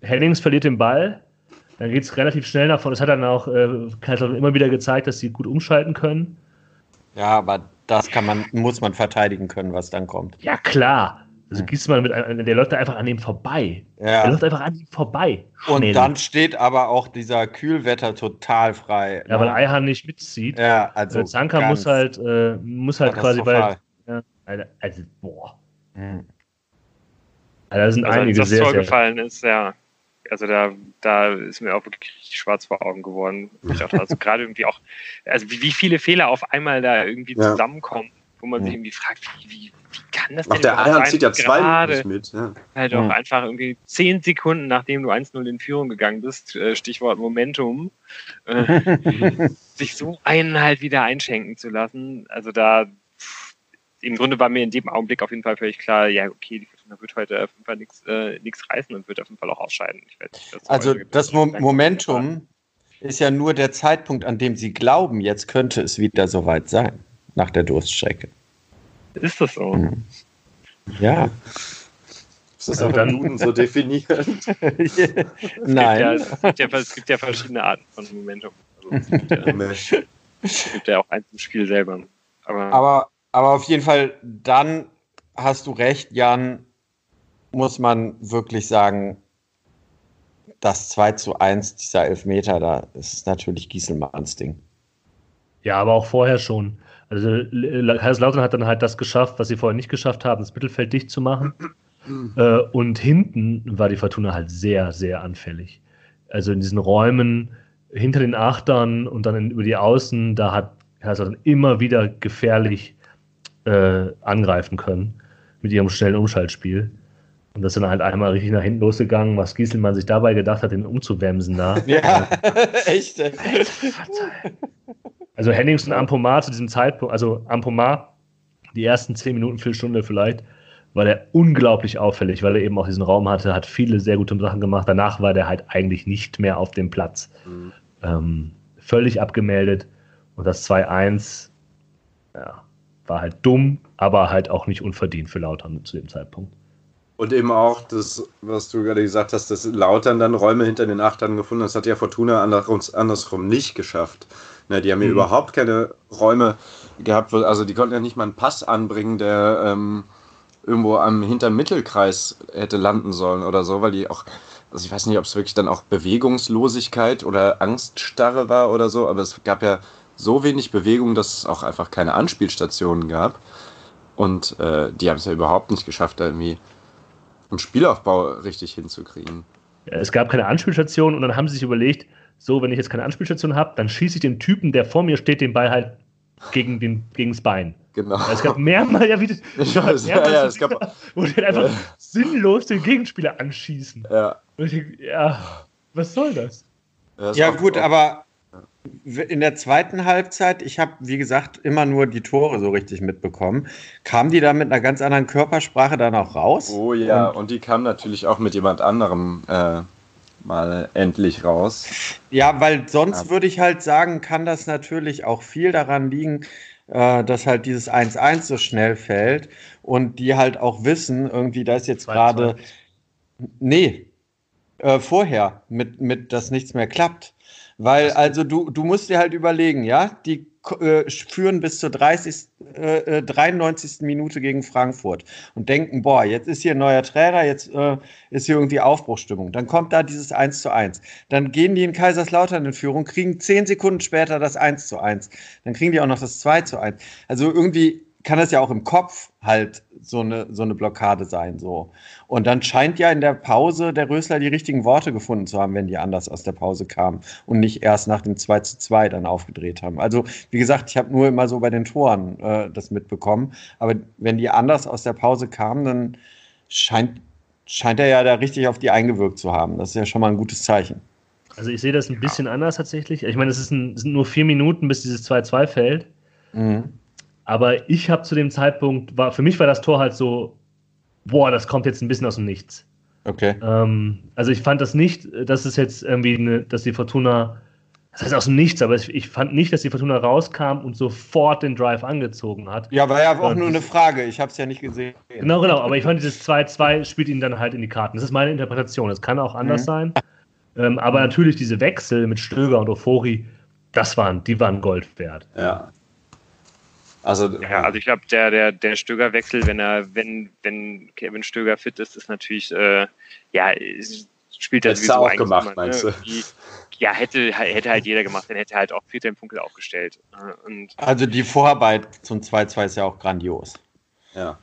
S2: Hennings verliert den Ball, dann geht es relativ schnell nach vorne. Das hat dann auch äh, immer wieder gezeigt, dass sie gut umschalten können.
S4: Ja, aber das kann man, muss man verteidigen können, was dann kommt.
S2: Ja, klar. Also Gießmann mit der läuft da einfach an ihm vorbei. Ja. Der läuft einfach an ihm vorbei.
S4: Schnell. Und dann steht aber auch dieser Kühlwetter total frei.
S2: Ja, ne? weil Eihan nicht mitzieht.
S4: Ja, also.
S2: also Zanka muss halt, äh, muss halt quasi bei. Ja, also, boah. Mhm.
S1: Also, da sind also, einige als das sehr, Tor gefallen ist, ja. Also da, da ist mir auch wirklich schwarz vor Augen geworden. Ich dachte, also *laughs* gerade irgendwie auch, also wie, wie viele Fehler auf einmal da irgendwie ja. zusammenkommen wo man sich irgendwie fragt, wie, wie, wie kann das
S3: denn Ach, der Eier zieht ja zwei mit. Ja.
S1: Halt auch einfach irgendwie zehn Sekunden, nachdem du 1-0 in Führung gegangen bist, äh, Stichwort Momentum, äh, *laughs* sich so einen halt wieder einschenken zu lassen. Also da im Grunde war mir in dem Augenblick auf jeden Fall völlig klar, ja, okay, die Fortuna wird heute auf jeden Fall nichts äh, reißen und wird auf jeden Fall auch ausscheiden.
S4: Das also das Mo Momentum ist ja nur der Zeitpunkt, an dem sie glauben, jetzt könnte es wieder soweit sein, nach der Durststrecke.
S1: Ist das so? Mhm.
S4: Ja.
S3: Ist das auch dann Duden so definiert? *laughs*
S4: Nein.
S1: Ja, es, gibt ja, es, gibt ja, verschiedene Arten von Momentum. Also es, gibt ja, es, gibt ja, auch eins im Spiel selber.
S4: Aber, aber, aber auf jeden Fall, dann hast du recht, Jan, muss man wirklich sagen, das 2 zu 1, dieser Elfmeter, da ist natürlich Gieselmanns Ding.
S2: Ja, aber auch vorher schon. Also Kaiserslautern hat dann halt das geschafft, was sie vorher nicht geschafft haben, das Mittelfeld dicht zu machen. *clears throat* äh, und hinten war die Fortuna halt sehr, sehr anfällig. Also in diesen Räumen hinter den Achtern und dann in, über die Außen, da hat Kaiserslautern immer wieder gefährlich äh, angreifen können mit ihrem schnellen Umschaltspiel. Und das ist dann halt einmal richtig nach hinten losgegangen, was Gieselmann sich dabei gedacht hat, den umzuwämsen da. *laughs*
S4: Ja, *laughs* echt.
S2: Also Hennings und Ampomar zu diesem Zeitpunkt, also Ampomar, die ersten zehn Minuten, Viertelstunde vielleicht, war der unglaublich auffällig, weil er eben auch diesen Raum hatte, hat viele sehr gute Sachen gemacht. Danach war der halt eigentlich nicht mehr auf dem Platz. Mhm. Ähm, völlig abgemeldet. Und das 2-1, ja, war halt dumm, aber halt auch nicht unverdient für Lautern zu dem Zeitpunkt.
S3: Und eben auch das, was du gerade gesagt hast, dass Lautern dann Räume hinter den Achtern gefunden hat, das hat ja Fortuna andersrum nicht geschafft. Ne, die haben ja mhm. überhaupt keine Räume gehabt, also die konnten ja nicht mal einen Pass anbringen, der ähm, irgendwo am hinterm Mittelkreis hätte landen sollen oder so, weil die auch, also ich weiß nicht, ob es wirklich dann auch Bewegungslosigkeit oder Angststarre war oder so, aber es gab ja so wenig Bewegung, dass es auch einfach keine Anspielstationen gab. Und äh, die haben es ja überhaupt nicht geschafft, da irgendwie einen Spielaufbau richtig hinzukriegen.
S2: Ja, es gab keine Anspielstation und dann haben sie sich überlegt, so, wenn ich jetzt keine Anspielstation habe, dann schieße ich den Typen, der vor mir steht, den Ball halt gegen, den, gegen das Bein.
S3: Genau.
S2: Ja, es gab *laughs* mehrmals, ja, wie das,
S3: ich weiß, ja, ja, es gab,
S2: wo die einfach ja. sinnlos den Gegenspieler anschießen.
S3: Ja.
S2: Und ich denke, ja, was soll das?
S4: Ja, gut, aber in der zweiten Halbzeit, ich habe, wie gesagt, immer nur die Tore so richtig mitbekommen. Kamen die da mit einer ganz anderen Körpersprache dann auch raus?
S3: Oh ja, und, und die kamen natürlich auch mit jemand anderem äh, mal endlich raus.
S4: Ja, weil sonst ja. würde ich halt sagen, kann das natürlich auch viel daran liegen, äh, dass halt dieses 1-1 so schnell fällt und die halt auch wissen, irgendwie, da ist jetzt gerade. Nee, äh, vorher, mit, mit, dass nichts mehr klappt. Weil, also du, du musst dir halt überlegen, ja, die äh, führen bis zur 30, äh, 93. Äh, Minute gegen Frankfurt und denken, boah, jetzt ist hier ein neuer Trainer, jetzt äh, ist hier irgendwie Aufbruchstimmung. Dann kommt da dieses 1 zu 1. Dann gehen die in Kaiserslautern in Führung, kriegen 10 Sekunden später das 1 zu 1. Dann kriegen die auch noch das 2 zu 1. Also irgendwie kann das ja auch im Kopf halt so eine, so eine Blockade sein. So. Und dann scheint ja in der Pause der Rösler die richtigen Worte gefunden zu haben, wenn die anders aus der Pause kamen und nicht erst nach dem 2 zu 2 dann aufgedreht haben. Also, wie gesagt, ich habe nur immer so bei den Toren äh, das mitbekommen. Aber wenn die anders aus der Pause kamen, dann scheint, scheint er ja da richtig auf die eingewirkt zu haben. Das ist ja schon mal ein gutes Zeichen.
S2: Also ich sehe das ein bisschen anders tatsächlich. Ich meine, es, ein, es sind nur vier Minuten, bis dieses 2-2 fällt. Mhm. Aber ich habe zu dem Zeitpunkt, war, für mich war das Tor halt so, boah, das kommt jetzt ein bisschen aus dem Nichts.
S4: Okay.
S2: Ähm, also ich fand das nicht, dass es jetzt irgendwie, eine, dass die Fortuna, das heißt aus dem Nichts, aber ich fand nicht, dass die Fortuna rauskam und sofort den Drive angezogen hat.
S4: Ja, war ja auch nur eine Frage, ich habe es ja nicht gesehen.
S2: Genau, genau, aber ich fand dieses 2-2 spielt ihn dann halt in die Karten. Das ist meine Interpretation, das kann auch anders mhm. sein. Ähm, aber natürlich diese Wechsel mit Stöger und Ofori, das waren, die waren Gold wert.
S3: Ja,
S1: also, ja, also ich glaube, der, der, der Stöger-Wechsel, wenn er, wenn, wenn Kevin Stöger fit ist, ist natürlich, äh, ja, spielt er
S3: sowieso auch gemacht, immer, meinst ne?
S1: du? ja, hätte, hätte halt jeder gemacht, dann hätte er halt auch Peter im Funkel aufgestellt.
S4: Und also die Vorarbeit zum 2-2 ist ja auch grandios.
S3: Ja.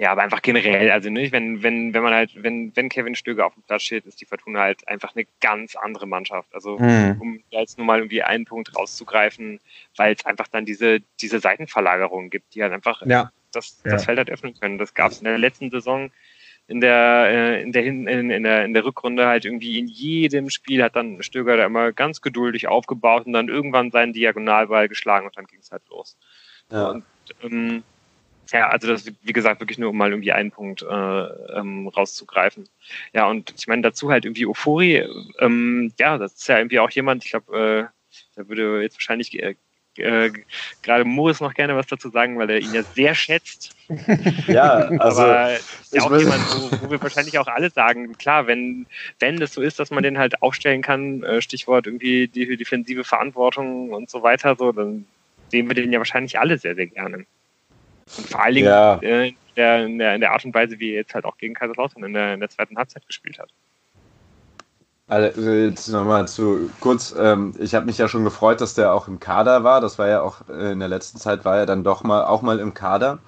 S1: Ja, aber einfach generell, also nicht, wenn, wenn, wenn man halt, wenn, wenn Kevin Stöger auf dem Platz steht, ist die Fortuna halt einfach eine ganz andere Mannschaft. Also mhm. um jetzt nur mal irgendwie einen Punkt rauszugreifen, weil es einfach dann diese, diese Seitenverlagerungen gibt, die halt einfach ja. das, das ja. Feld halt öffnen können. Das gab es in der letzten Saison in der, äh, in der, in, in, der, in der Rückrunde halt irgendwie in jedem Spiel hat dann Stöger da immer ganz geduldig aufgebaut und dann irgendwann seinen Diagonalball geschlagen und dann ging es halt los. Ja. Und, ähm, ja, also das, wie gesagt, wirklich nur um mal irgendwie einen Punkt äh, ähm, rauszugreifen. Ja, und ich meine dazu halt irgendwie Euphorie, ähm, ja, das ist ja irgendwie auch jemand, ich glaube, äh, da würde jetzt wahrscheinlich äh, äh, gerade Moritz noch gerne was dazu sagen, weil er ihn ja sehr schätzt. *laughs*
S3: ja, also.
S1: Aber ist ja auch jemand, wo, wo, wir wahrscheinlich auch alle sagen, klar, wenn, wenn das so ist, dass man den halt aufstellen kann, äh, Stichwort irgendwie die defensive Verantwortung und so weiter, so, dann sehen wir den ja wahrscheinlich alle sehr, sehr gerne. Und vor allen Dingen ja. äh, in, der, in, der, in, der, Art und Weise, wie er jetzt halt auch gegen Kaiserslautern in der, in der zweiten Halbzeit gespielt hat.
S3: Also jetzt nochmal zu kurz, ähm, ich habe mich ja schon gefreut, dass der auch im Kader war. Das war ja auch äh, in der letzten Zeit war er dann doch mal auch mal im Kader.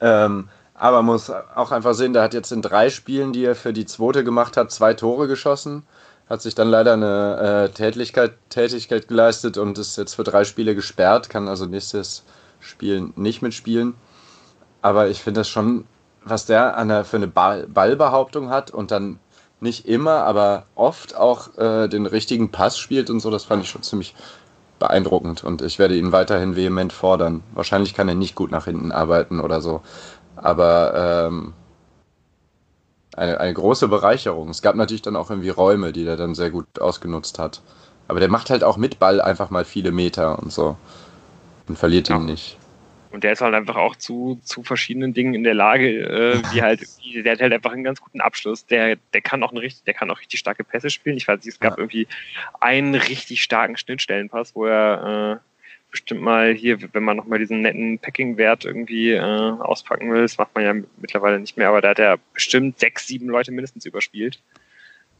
S3: Ähm, aber man muss auch einfach sehen, der hat jetzt in drei Spielen, die er für die zweite gemacht hat, zwei Tore geschossen. Hat sich dann leider eine äh, Tätigkeit, Tätigkeit geleistet und ist jetzt für drei Spiele gesperrt, kann also nächstes Spiel nicht mitspielen. Aber ich finde das schon, was der an der, für eine Ball, Ballbehauptung hat und dann nicht immer, aber oft auch äh, den richtigen Pass spielt und so, das fand ich schon ziemlich beeindruckend und ich werde ihn weiterhin vehement fordern. Wahrscheinlich kann er nicht gut nach hinten arbeiten oder so, aber ähm, eine, eine große Bereicherung. Es gab natürlich dann auch irgendwie Räume, die er dann sehr gut ausgenutzt hat. Aber der macht halt auch mit Ball einfach mal viele Meter und so und verliert ja. ihn nicht.
S1: Und der ist halt einfach auch zu, zu verschiedenen Dingen in der Lage, äh, wie halt, *laughs* der hat halt einfach einen ganz guten Abschluss. Der, der kann auch richtig, der kann auch richtig starke Pässe spielen. Ich weiß nicht, es gab ja. irgendwie einen richtig starken Schnittstellenpass, wo er äh, bestimmt mal hier, wenn man nochmal diesen netten Packing-Wert irgendwie äh, auspacken will, das macht man ja mittlerweile nicht mehr, aber da hat er bestimmt sechs, sieben Leute mindestens überspielt.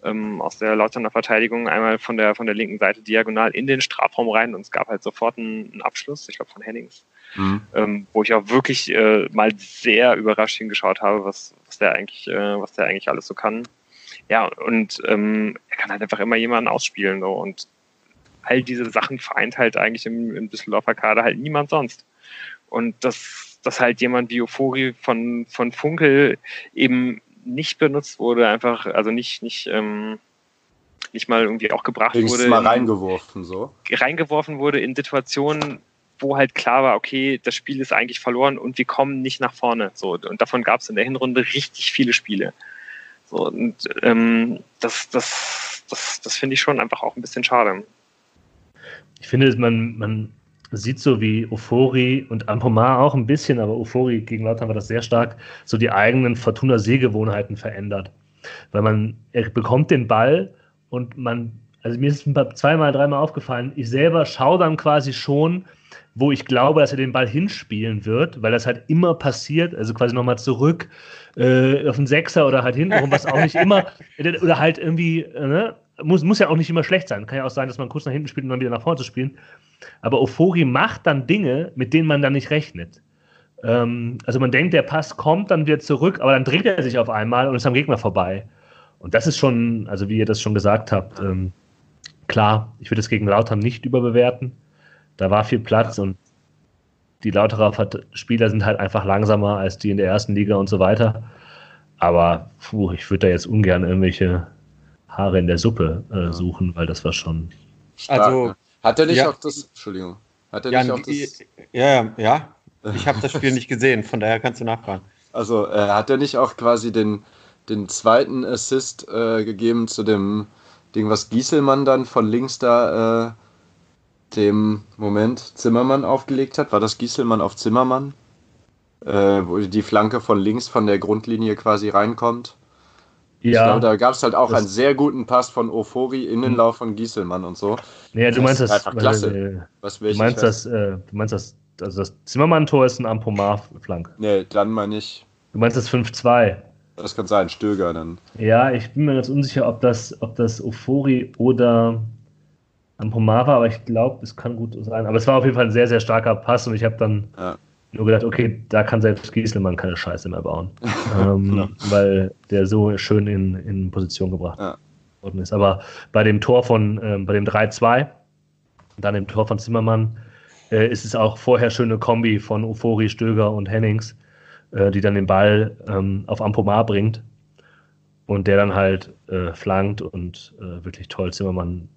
S1: Ähm, aus der Lauterner Verteidigung einmal von der von der linken Seite diagonal in den Strafraum rein und es gab halt sofort einen, einen Abschluss, ich glaube von Hennings mhm. ähm, wo ich auch wirklich äh, mal sehr überrascht hingeschaut habe, was, was der eigentlich, äh, was der eigentlich alles so kann. Ja, und ähm, er kann halt einfach immer jemanden ausspielen so und all diese Sachen vereint halt eigentlich im, im Düsseldorfer Kader halt niemand sonst. Und dass, dass halt jemand wie Euphorie von, von Funkel eben nicht benutzt wurde, einfach, also nicht, nicht, ähm, nicht mal irgendwie auch gebracht Wenigstens wurde.
S3: mal reingeworfen, so.
S1: Reingeworfen wurde in Situationen, wo halt klar war, okay, das Spiel ist eigentlich verloren und wir kommen nicht nach vorne. So, und davon gab es in der Hinrunde richtig viele Spiele. So, und ähm, das, das, das, das finde ich schon einfach auch ein bisschen schade.
S2: Ich finde, man, man sieht so wie Euphorie und Ampomar auch ein bisschen, aber Euphorie gegen Lautern war das sehr stark, so die eigenen Fortuna-Sehgewohnheiten verändert. Weil man, er bekommt den Ball und man, also mir ist es zweimal, dreimal aufgefallen, ich selber schaue dann quasi schon, wo ich glaube, dass er den Ball hinspielen wird, weil das halt immer passiert, also quasi nochmal zurück äh, auf den Sechser oder halt hintenrum, was auch nicht immer, *laughs* oder halt irgendwie, ne? Muss, muss ja auch nicht immer schlecht sein. Kann ja auch sein, dass man kurz nach hinten spielt und dann wieder nach vorne zu spielen. Aber Euphorie macht dann Dinge, mit denen man dann nicht rechnet. Ähm, also man denkt, der Pass kommt dann wieder zurück, aber dann dreht er sich auf einmal und ist am Gegner vorbei. Und das ist schon, also wie ihr das schon gesagt habt, ähm, klar, ich würde es gegen Lautern nicht überbewerten. Da war viel Platz und die Lauterer Spieler sind halt einfach langsamer als die in der ersten Liga und so weiter. Aber puh, ich würde da jetzt ungern irgendwelche Haare in der Suppe äh, suchen, weil das war schon.
S3: Also, hat er nicht ja, auch das. Entschuldigung. Hat er
S4: ja,
S3: nicht
S4: auch das. Ja, ja. Ich habe das Spiel nicht gesehen, von daher kannst du nachfragen.
S3: Also, äh, hat er nicht auch quasi den, den zweiten Assist äh, gegeben zu dem Ding, was Gieselmann dann von links da äh, dem Moment Zimmermann aufgelegt hat. War das Gieselmann auf Zimmermann? Äh, wo die Flanke von links von der Grundlinie quasi reinkommt. Ja. Glaube, da gab es halt auch einen sehr guten Pass von Ofori, Innenlauf von Gieselmann und so.
S2: Nee, du meinst das. Einfach klasse. Äh, Was du meinst das, äh, du meinst das, also das Zimmermann-Tor ist ein Ampomar-Flank.
S3: Nee, dann meine ich.
S2: Du meinst das 5-2.
S3: Das kann sein, Stöger dann.
S2: Ja, ich bin mir ganz unsicher, ob das, ob das Ofori oder am Pomara, aber ich glaube, es kann gut sein. Aber es war auf jeden Fall ein sehr, sehr starker Pass und ich habe dann ja. Nur gedacht, okay, da kann selbst Gieselmann keine Scheiße mehr bauen. *laughs* ähm, ja. Weil der so schön in, in Position gebracht ja. worden ist. Aber bei dem Tor von, ähm, bei dem 3-2, dann dem Tor von Zimmermann, äh, ist es auch vorher schöne Kombi von Ufori, Stöger und Hennings, äh, die dann den Ball ähm, auf Ampomar bringt und der dann halt äh, flankt und äh, wirklich toll Zimmermann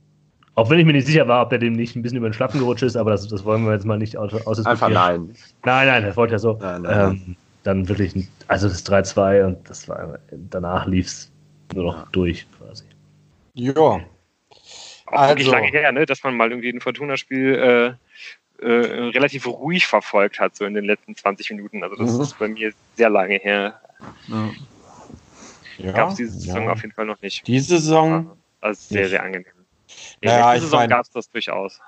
S2: auch wenn ich mir nicht sicher war, ob der dem nicht ein bisschen über den Schlappen gerutscht ist, aber das, das wollen wir jetzt mal nicht aus,
S3: Einfach nein.
S2: Nein, nein, das wollte ja so. Nein, nein, ähm, dann wirklich, also das 3-2 und das war, danach lief es nur noch durch quasi.
S1: Ja. Auch also. wirklich lange her, ne? dass man mal irgendwie ein Fortuna-Spiel äh, äh, relativ ruhig verfolgt hat, so in den letzten 20 Minuten. Also das mhm. ist bei mir sehr lange her. Ja. Gab es diese Saison ja. auf jeden Fall noch nicht.
S4: Diese Saison?
S1: Also sehr, sehr angenehm.
S4: In ja, der Saison gab es das durchaus.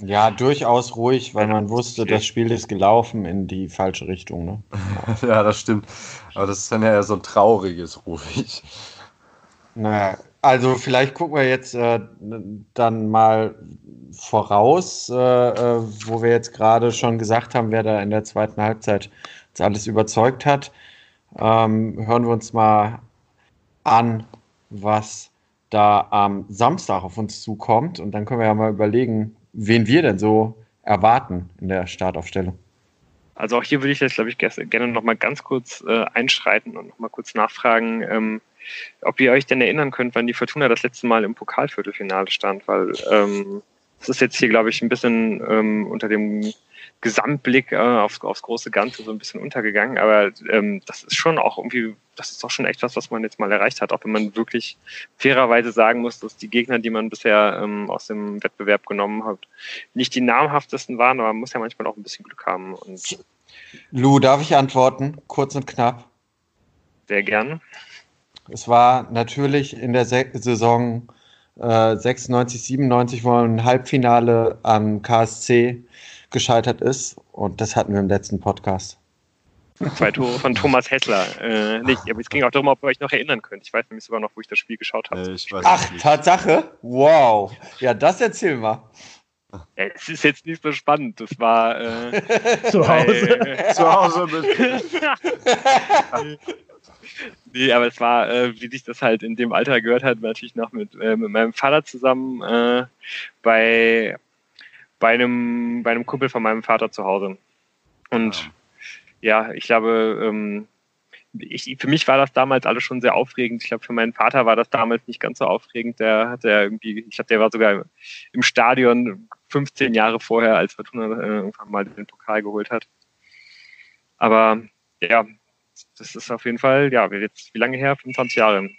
S4: Ja, durchaus ruhig, weil man wusste, das Spiel ist gelaufen in die falsche Richtung. Ne? *laughs*
S3: ja, das stimmt. Aber das ist dann ja so ein trauriges ruhig.
S4: Naja, also vielleicht gucken wir jetzt äh, dann mal voraus, äh, äh, wo wir jetzt gerade schon gesagt haben, wer da in der zweiten Halbzeit uns alles überzeugt hat. Ähm, hören wir uns mal an, was da am Samstag auf uns zukommt. Und dann können wir ja mal überlegen, wen wir denn so erwarten in der Startaufstellung.
S1: Also auch hier würde ich jetzt, glaube ich, gerne noch mal ganz kurz äh, einschreiten und noch mal kurz nachfragen, ähm, ob ihr euch denn erinnern könnt, wann die Fortuna das letzte Mal im Pokalviertelfinale stand, weil ähm, das ist jetzt hier, glaube ich, ein bisschen ähm, unter dem Gesamtblick äh, aufs, aufs große Ganze so ein bisschen untergegangen. Aber ähm, das ist schon auch irgendwie, das ist doch schon echt was, was man jetzt mal erreicht hat, auch wenn man wirklich fairerweise sagen muss, dass die Gegner, die man bisher ähm, aus dem Wettbewerb genommen hat, nicht die namhaftesten waren, aber man muss ja manchmal auch ein bisschen Glück haben. Und
S4: Lou, darf ich antworten? Kurz und knapp.
S1: Sehr gern.
S4: Es war natürlich in der Saison äh, 96, 97, wo man ein Halbfinale am KSC gescheitert ist. Und das hatten wir im letzten Podcast.
S1: Zwei Tore von Thomas Hessler. Äh, nicht, aber es ging auch darum, ob ihr euch noch erinnern könnt. Ich weiß nämlich sogar noch, wo ich das Spiel geschaut habe. Äh,
S4: Ach, Tatsache? Wow. Ja, das erzähl mal.
S1: Es ist jetzt nicht so spannend. Das war äh, *laughs*
S2: zu Hause.
S3: Bei, *laughs* zu Hause mit. *laughs*
S1: nee, aber es war, äh, wie sich das halt in dem Alter gehört hat, natürlich noch mit, äh, mit meinem Vater zusammen äh, bei bei einem, bei einem Kumpel von meinem Vater zu Hause. Und ja, ja ich glaube, ähm, ich, für mich war das damals alles schon sehr aufregend. Ich glaube, für meinen Vater war das damals nicht ganz so aufregend. Der hatte irgendwie, ich glaube, der war sogar im Stadion 15 Jahre vorher, als Fortuna äh, irgendwann mal den Pokal geholt hat. Aber ja, das ist auf jeden Fall, ja, jetzt, wie lange her? 25 Jahre.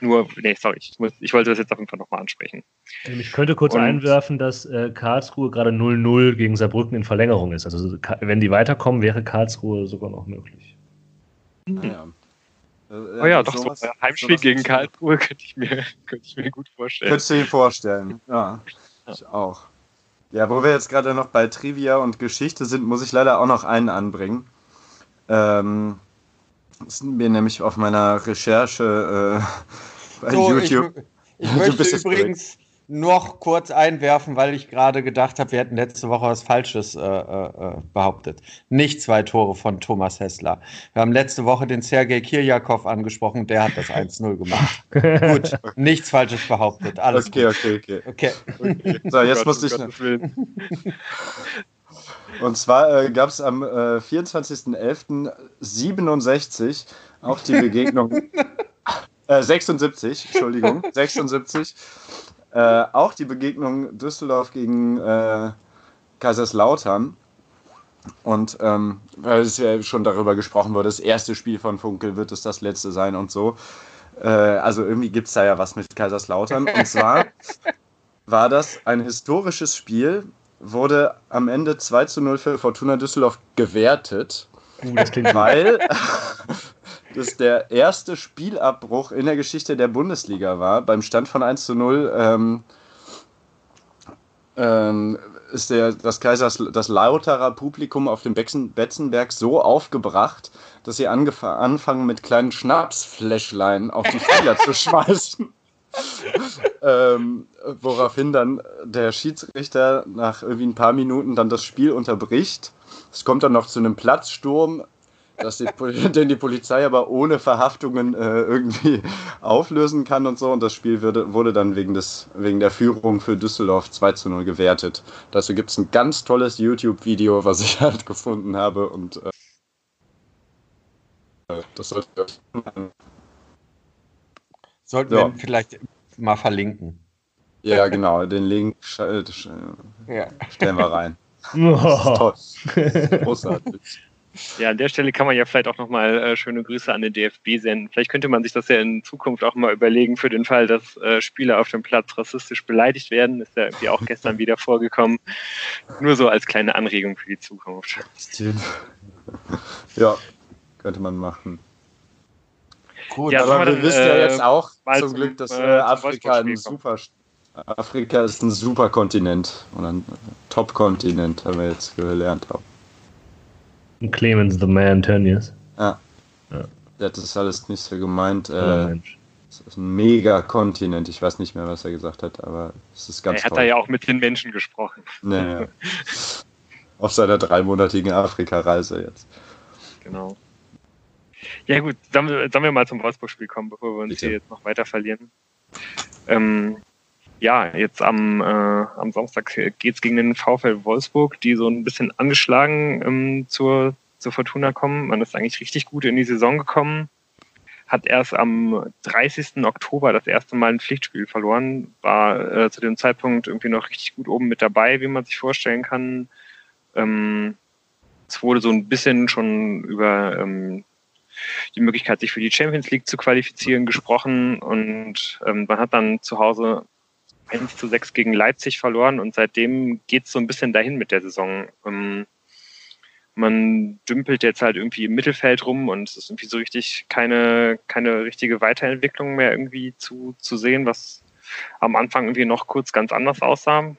S1: Nur, nee, sorry, ich, muss, ich wollte das jetzt auf jeden Fall nochmal ansprechen.
S2: Ähm, ich könnte kurz Und, einwerfen, dass äh, Karlsruhe gerade 0-0 gegen Saarbrücken in Verlängerung ist. Also wenn die weiterkommen, wäre Karlsruhe sogar noch möglich.
S1: Mhm. Ja. Äh, oh ja, doch, sowas, so ein Heimspiel gegen Karlsruhe könnte ich, mir, *laughs* könnte ich mir gut vorstellen.
S3: Könntest du dir vorstellen, ja. ja. Ich auch. Ja, wo wir jetzt gerade noch bei Trivia und Geschichte sind, muss ich leider auch noch einen anbringen. Ähm, das sind mir nämlich auf meiner Recherche äh, bei so, YouTube.
S4: Ich, ich möchte übrigens noch kurz einwerfen, weil ich gerade gedacht habe, wir hätten letzte Woche was Falsches äh, äh, behauptet. Nicht zwei Tore von Thomas Hessler. Wir haben letzte Woche den Sergei Kirjakow angesprochen, der hat das 1-0 gemacht. *laughs* Gut, nichts Falsches behauptet. Alles
S3: okay, okay, okay, okay, okay. So, jetzt musste ich. *laughs* Und zwar äh, gab es am äh, 24.11.67 auch die Begegnung. *laughs* äh, 76, Entschuldigung, 76. Äh, auch die Begegnung Düsseldorf gegen äh, Kaiserslautern. Und ähm, weil es ja schon darüber gesprochen wurde, das erste Spiel von Funkel wird es das letzte sein und so. Äh, also irgendwie gibt es da ja was mit Kaiserslautern. Und zwar *laughs* war das ein historisches Spiel, wurde am Ende 2 zu 0 für Fortuna Düsseldorf gewertet, uh, weil *laughs* das der erste Spielabbruch in der Geschichte der Bundesliga war. Beim Stand von 1 zu 0 ähm, ähm, ist der, das Kaisers, das Lauterer Publikum auf dem Betzenberg so aufgebracht, dass sie anfangen mit kleinen Schnapsfläschlein auf die Spieler zu *laughs* schmeißen ähm, woraufhin dann der Schiedsrichter nach irgendwie ein paar Minuten dann das Spiel unterbricht Es kommt dann noch zu einem Platzsturm, dass die, *laughs* den die Polizei aber ohne Verhaftungen äh, irgendwie auflösen kann und so. Und das Spiel wurde, wurde dann wegen, des, wegen der Führung für Düsseldorf 2 zu 0 gewertet. Dazu gibt es ein ganz tolles YouTube-Video, was ich *laughs* halt gefunden habe. Und äh, das sollte
S4: Sollten ja. wir vielleicht mal verlinken.
S3: Ja, genau, den Link äh, ja. stellen wir rein. *laughs* Oh. *laughs*
S1: Großartig. Ja, an der Stelle kann man ja vielleicht auch nochmal äh, schöne Grüße an den DFB senden. Vielleicht könnte man sich das ja in Zukunft auch mal überlegen für den Fall, dass äh, Spieler auf dem Platz rassistisch beleidigt werden. Ist ja irgendwie auch gestern wieder vorgekommen. Nur so als kleine Anregung für die Zukunft.
S3: Ja, könnte man machen. Gut, ja, aber wir wissen ja jetzt äh, auch zum Glück, dass äh, äh Afrika ein super Afrika ist ein super Kontinent und ein Top-Kontinent, haben wir jetzt gelernt. Auch.
S2: Clemens the Man Tönnies.
S3: Ja. ja. Der hat das alles nicht so gemeint. Äh, das ist ein Mega-Kontinent. Ich weiß nicht mehr, was er gesagt hat, aber es ist ganz
S1: Er hat da ja auch mit den Menschen gesprochen.
S3: Naja. *laughs* Auf seiner dreimonatigen Afrika-Reise jetzt.
S1: Genau. Ja gut, wir, sollen wir mal zum Wolfsburg-Spiel kommen, bevor wir uns Bitte. hier jetzt noch weiter verlieren. Ähm, ja, jetzt am, äh, am Samstag geht's gegen den VfL Wolfsburg, die so ein bisschen angeschlagen ähm, zur, zur Fortuna kommen. Man ist eigentlich richtig gut in die Saison gekommen, hat erst am 30. Oktober das erste Mal ein Pflichtspiel verloren, war äh, zu dem Zeitpunkt irgendwie noch richtig gut oben mit dabei, wie man sich vorstellen kann. Ähm, es wurde so ein bisschen schon über ähm, die Möglichkeit, sich für die Champions League zu qualifizieren, gesprochen und ähm, man hat dann zu Hause 1 zu 6 gegen Leipzig verloren und seitdem geht es so ein bisschen dahin mit der Saison. Ähm, man dümpelt jetzt halt irgendwie im Mittelfeld rum und es ist irgendwie so richtig keine, keine richtige Weiterentwicklung mehr irgendwie zu, zu sehen, was am Anfang irgendwie noch kurz ganz anders aussah.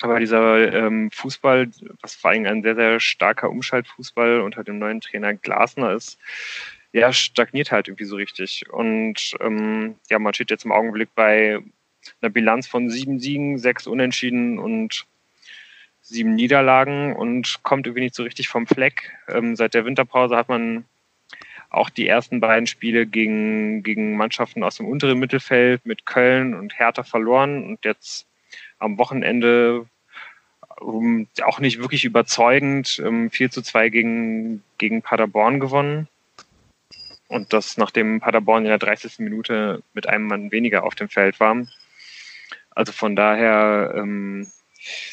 S1: Aber dieser ähm, Fußball, was vor allem ein sehr, sehr starker Umschaltfußball unter dem neuen Trainer Glasner ist, ja, stagniert halt irgendwie so richtig. Und ähm, ja, man steht jetzt im Augenblick bei einer Bilanz von sieben Siegen, sechs Unentschieden und sieben Niederlagen und kommt irgendwie nicht so richtig vom Fleck. Ähm, seit der Winterpause hat man auch die ersten beiden Spiele gegen, gegen Mannschaften aus dem unteren Mittelfeld mit Köln und Hertha verloren und jetzt am Wochenende um, auch nicht wirklich überzeugend ähm, 4 zu 2 gegen, gegen Paderborn gewonnen. Und das nachdem Paderborn in der 30. Minute mit einem Mann weniger auf dem Feld war. Also von daher, ähm,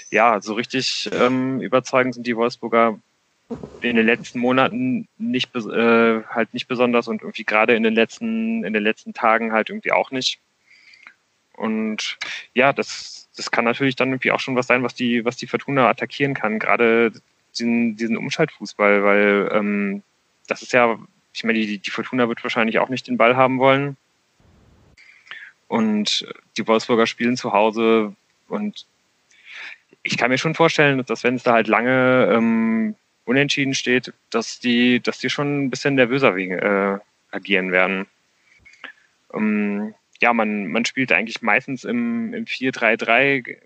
S1: ja, so richtig ähm, überzeugend sind die Wolfsburger in den letzten Monaten nicht äh, halt nicht besonders und irgendwie gerade in den letzten in den letzten Tagen halt irgendwie auch nicht. Und ja, das das kann natürlich dann irgendwie auch schon was sein, was die was die Fortuna attackieren kann, gerade diesen diesen Umschaltfußball, weil ähm, das ist ja, ich meine, die, die Fortuna wird wahrscheinlich auch nicht den Ball haben wollen. Und die Wolfsburger spielen zu Hause und ich kann mir schon vorstellen, dass wenn es da halt lange ähm, unentschieden steht, dass die, dass die schon ein bisschen nervöser wegen, äh, agieren werden. Ähm, ja, man, man spielt eigentlich meistens im, im 4-3-3.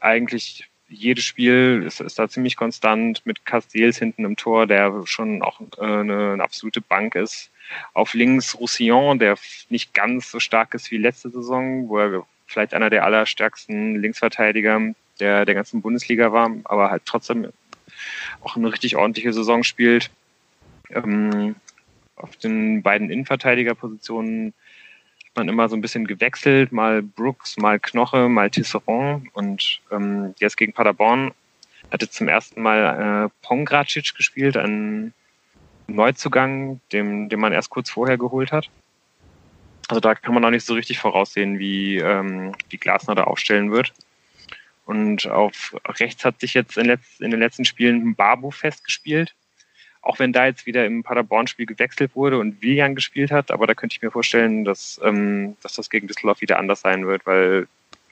S1: Eigentlich jedes Spiel ist, ist da ziemlich konstant mit Castells hinten im Tor, der schon auch äh, eine, eine absolute Bank ist. Auf links Roussillon, der nicht ganz so stark ist wie letzte Saison, wo er vielleicht einer der allerstärksten Linksverteidiger der, der ganzen Bundesliga war, aber halt trotzdem auch eine richtig ordentliche Saison spielt. Ähm, auf den beiden Innenverteidigerpositionen man immer so ein bisschen gewechselt, mal Brooks, mal Knoche, mal Tisserand und ähm, jetzt gegen Paderborn hatte zum ersten Mal äh, Pongracic gespielt, ein Neuzugang, dem, den man erst kurz vorher geholt hat. Also da kann man noch nicht so richtig voraussehen, wie, ähm, wie Glasner da aufstellen wird. Und auf rechts hat sich jetzt in, letz, in den letzten Spielen Babu festgespielt. Auch wenn da jetzt wieder im Paderborn-Spiel gewechselt wurde und Willian gespielt hat, aber da könnte ich mir vorstellen, dass, ähm, dass das gegen Düsseldorf wieder anders sein wird, weil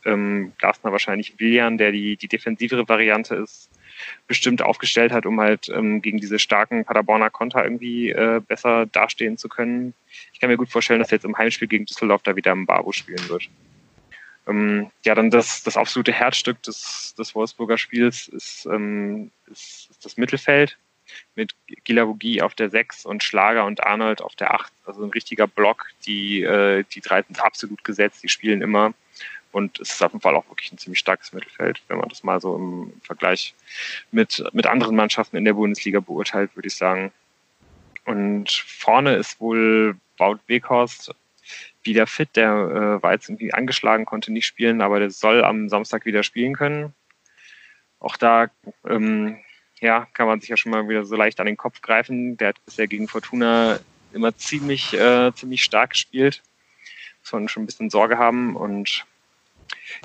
S1: ähm, Glasner wahrscheinlich Willian, der die, die defensivere Variante ist, bestimmt aufgestellt hat, um halt ähm, gegen diese starken Paderborner Konter irgendwie äh, besser dastehen zu können. Ich kann mir gut vorstellen, dass er jetzt im Heimspiel gegen Düsseldorf da wieder im Barbo spielen wird. Ähm, ja, dann das, das absolute Herzstück des, des Wolfsburger Spiels ist, ähm, ist, ist das Mittelfeld mit Gilavogi auf der 6 und Schlager und Arnold auf der 8. Also ein richtiger Block. Die, äh, die drei sind absolut gesetzt, die spielen immer. Und es ist auf jeden Fall auch wirklich ein ziemlich starkes Mittelfeld, wenn man das mal so im Vergleich mit, mit anderen Mannschaften in der Bundesliga beurteilt, würde ich sagen. Und vorne ist wohl Baut Weghorst wieder fit. Der äh, war jetzt irgendwie angeschlagen, konnte nicht spielen, aber der soll am Samstag wieder spielen können. Auch da ähm, ja, kann man sich ja schon mal wieder so leicht an den Kopf greifen. Der hat bisher gegen Fortuna immer ziemlich, äh, ziemlich stark gespielt. Muss man schon ein bisschen Sorge haben und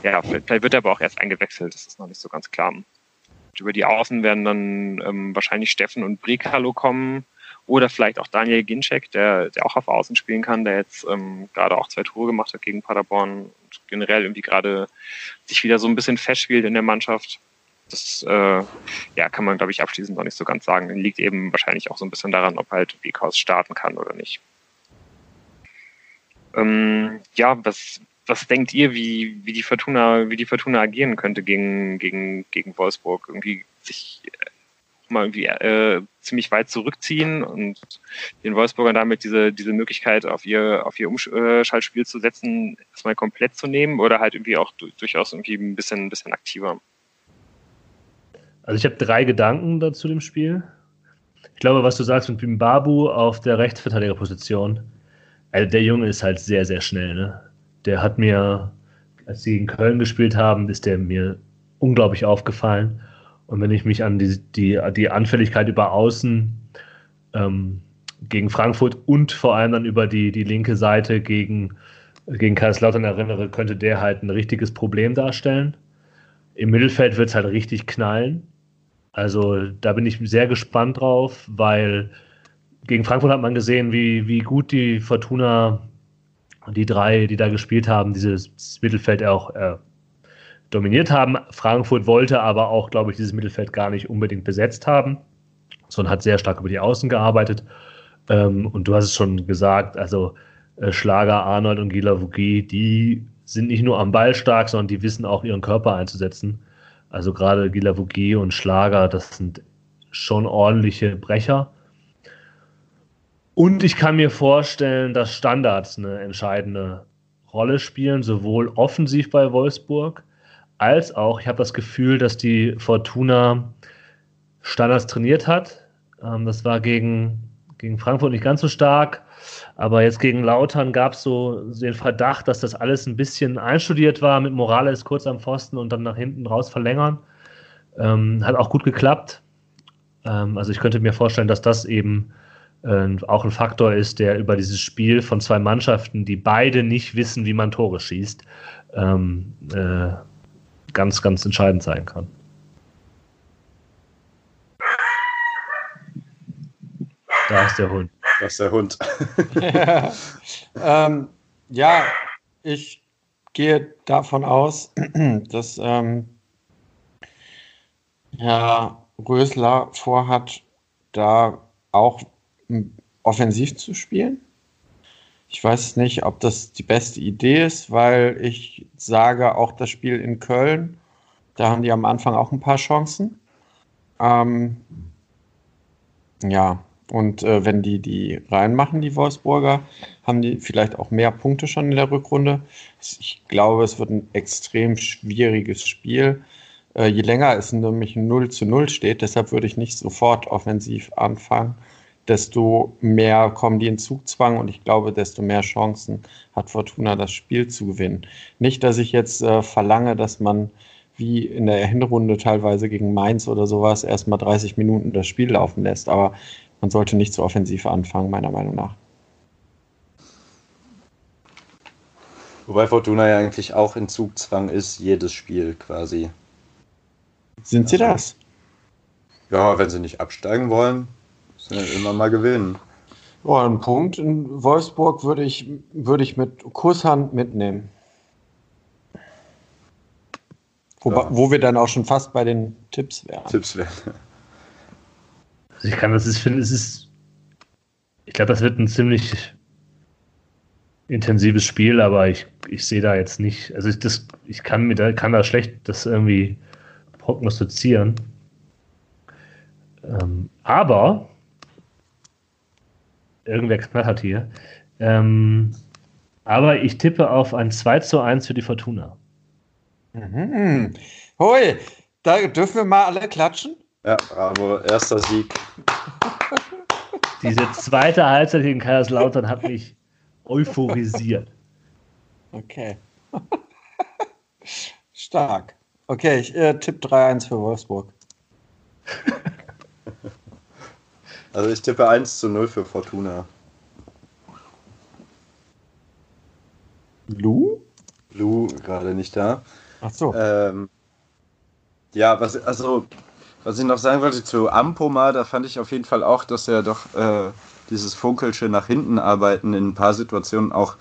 S1: ja, vielleicht wird er aber auch erst eingewechselt, das ist noch nicht so ganz klar. Und über die Außen werden dann ähm, wahrscheinlich Steffen und Brekalo kommen oder vielleicht auch Daniel Ginczek, der, der auch auf Außen spielen kann, der jetzt ähm, gerade auch zwei Tore gemacht hat gegen Paderborn und generell irgendwie gerade sich wieder so ein bisschen festspielt in der Mannschaft. Das äh, ja, kann man, glaube ich, abschließend noch nicht so ganz sagen. Liegt eben wahrscheinlich auch so ein bisschen daran, ob halt Weghaus starten kann oder nicht. Ähm, ja, was, was denkt ihr, wie, wie die Fortuna, wie die Fortuna agieren könnte gegen, gegen, gegen Wolfsburg? Irgendwie sich äh, mal irgendwie äh, ziemlich weit zurückziehen und den Wolfsburgern damit diese, diese Möglichkeit auf ihr, auf ihr Umschaltspiel zu setzen, erstmal komplett zu nehmen oder halt irgendwie auch durchaus irgendwie ein bisschen, ein bisschen aktiver?
S2: Also ich habe drei Gedanken dazu dem Spiel. Ich glaube, was du sagst mit Bimbabu auf der Rechtsverteidigerposition, also der Junge ist halt sehr, sehr schnell. Ne? Der hat mir, als sie gegen Köln gespielt haben, ist der mir unglaublich aufgefallen. Und wenn ich mich an die, die, die Anfälligkeit über Außen ähm, gegen Frankfurt und vor allem dann über die, die linke Seite gegen, gegen Kaiserslautern erinnere, könnte der halt ein richtiges Problem darstellen. Im Mittelfeld wird es halt richtig knallen. Also da bin ich sehr gespannt drauf, weil gegen Frankfurt hat man gesehen, wie, wie gut die Fortuna die drei, die da gespielt haben, dieses Mittelfeld auch äh, dominiert haben. Frankfurt wollte aber auch, glaube ich, dieses Mittelfeld gar nicht unbedingt besetzt haben, sondern hat sehr stark über die Außen gearbeitet. Ähm, und du hast es schon gesagt, also äh, Schlager, Arnold und Gila Vugi, die sind nicht nur am Ball stark, sondern die wissen auch ihren Körper einzusetzen. Also gerade Gila Vugi und Schlager, das sind schon ordentliche Brecher. Und ich kann mir vorstellen, dass Standards eine entscheidende Rolle spielen, sowohl offensiv bei Wolfsburg, als auch, ich habe das Gefühl, dass die Fortuna Standards trainiert hat. Ähm, das war gegen, gegen Frankfurt nicht ganz so stark, aber jetzt gegen Lautern gab es so den Verdacht, dass das alles ein bisschen einstudiert war, mit Morales kurz am Pfosten und dann nach hinten raus verlängern. Ähm, hat auch gut geklappt. Ähm, also ich könnte mir vorstellen, dass das eben äh, auch ein Faktor ist, der über dieses Spiel von zwei Mannschaften, die beide nicht wissen, wie man Tore schießt, ähm, äh, ganz, ganz entscheidend sein kann. Da ist der Hund.
S3: Das ist der Hund.
S4: ja, *laughs* ähm, ja, ich gehe davon aus, *clears throat* dass ähm, Herr Rösler vorhat, da auch offensiv zu spielen. Ich weiß nicht, ob das die beste Idee ist, weil ich sage, auch das Spiel in Köln, da haben die am Anfang auch ein paar Chancen. Ähm, ja, und äh, wenn die die reinmachen, die Wolfsburger, haben die vielleicht auch mehr Punkte schon in der Rückrunde. Ich glaube, es wird ein extrem schwieriges Spiel. Äh, je länger es nämlich 0 zu 0 steht, deshalb würde ich nicht sofort offensiv anfangen, desto mehr kommen die in Zugzwang und ich glaube, desto mehr Chancen hat Fortuna, das Spiel zu gewinnen. Nicht, dass ich jetzt äh, verlange, dass man wie in der Hinrunde teilweise gegen Mainz oder sowas erstmal 30 Minuten das Spiel laufen lässt, aber man sollte nicht so offensiv anfangen, meiner Meinung nach.
S3: Wobei Fortuna ja eigentlich auch in Zugzwang ist, jedes Spiel quasi.
S4: Sind sie das?
S3: Ja, wenn sie nicht absteigen wollen, müssen sie immer mal gewinnen.
S4: Oh, einen Punkt in Wolfsburg würde ich, würde ich mit Kusshand mitnehmen. Wo, ja. wo wir dann auch schon fast bei den Tipps wären.
S3: Tipps wären.
S2: Also ich kann das, ich finde, es ist, ich glaube, das wird ein ziemlich intensives Spiel, aber ich, ich sehe da jetzt nicht, also ich, das, ich kann, mir da, kann da schlecht das irgendwie prognostizieren. Ähm, aber irgendwer knattert hier. Ähm, aber ich tippe auf ein 2 zu 1 für die Fortuna.
S4: Mhm. Hoi, da dürfen wir mal alle klatschen?
S3: Ja, bravo, erster Sieg. *laughs*
S2: Diese zweite Halbzeit gegen Kaiserslautern hat mich euphorisiert.
S4: Okay. *laughs* Stark. Okay, ich äh, tippe 3-1 für Wolfsburg. *laughs*
S3: Also ich tippe 1 zu 0 für Fortuna.
S4: Lu?
S3: Lu gerade nicht da.
S4: Ach so.
S3: Ähm, ja, was, also, was ich noch sagen wollte zu Ampoma, da fand ich auf jeden Fall auch, dass er doch äh, dieses Funkelsche nach hinten arbeiten in ein paar Situationen auch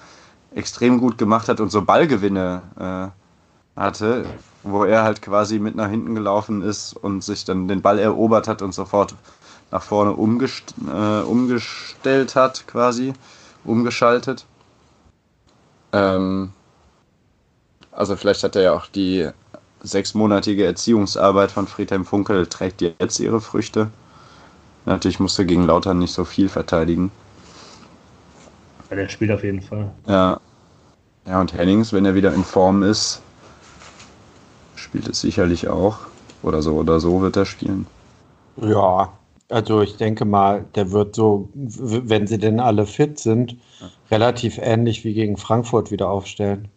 S3: extrem gut gemacht hat und so Ballgewinne äh, hatte, wo er halt quasi mit nach hinten gelaufen ist und sich dann den Ball erobert hat und sofort nach vorne umgest äh, umgestellt hat, quasi, umgeschaltet. Ähm, also vielleicht hat er ja auch die sechsmonatige Erziehungsarbeit von Friedhelm Funkel trägt jetzt ihre Früchte. Natürlich musste gegen Lautern nicht so viel verteidigen.
S2: Ja, der spielt auf jeden Fall.
S3: Ja. Ja, und Hennings, wenn er wieder in Form ist, spielt es sicherlich auch. Oder so oder so wird er spielen.
S4: Ja, also ich denke mal, der wird so, wenn sie denn alle fit sind, ja. relativ ähnlich wie gegen Frankfurt wieder aufstellen.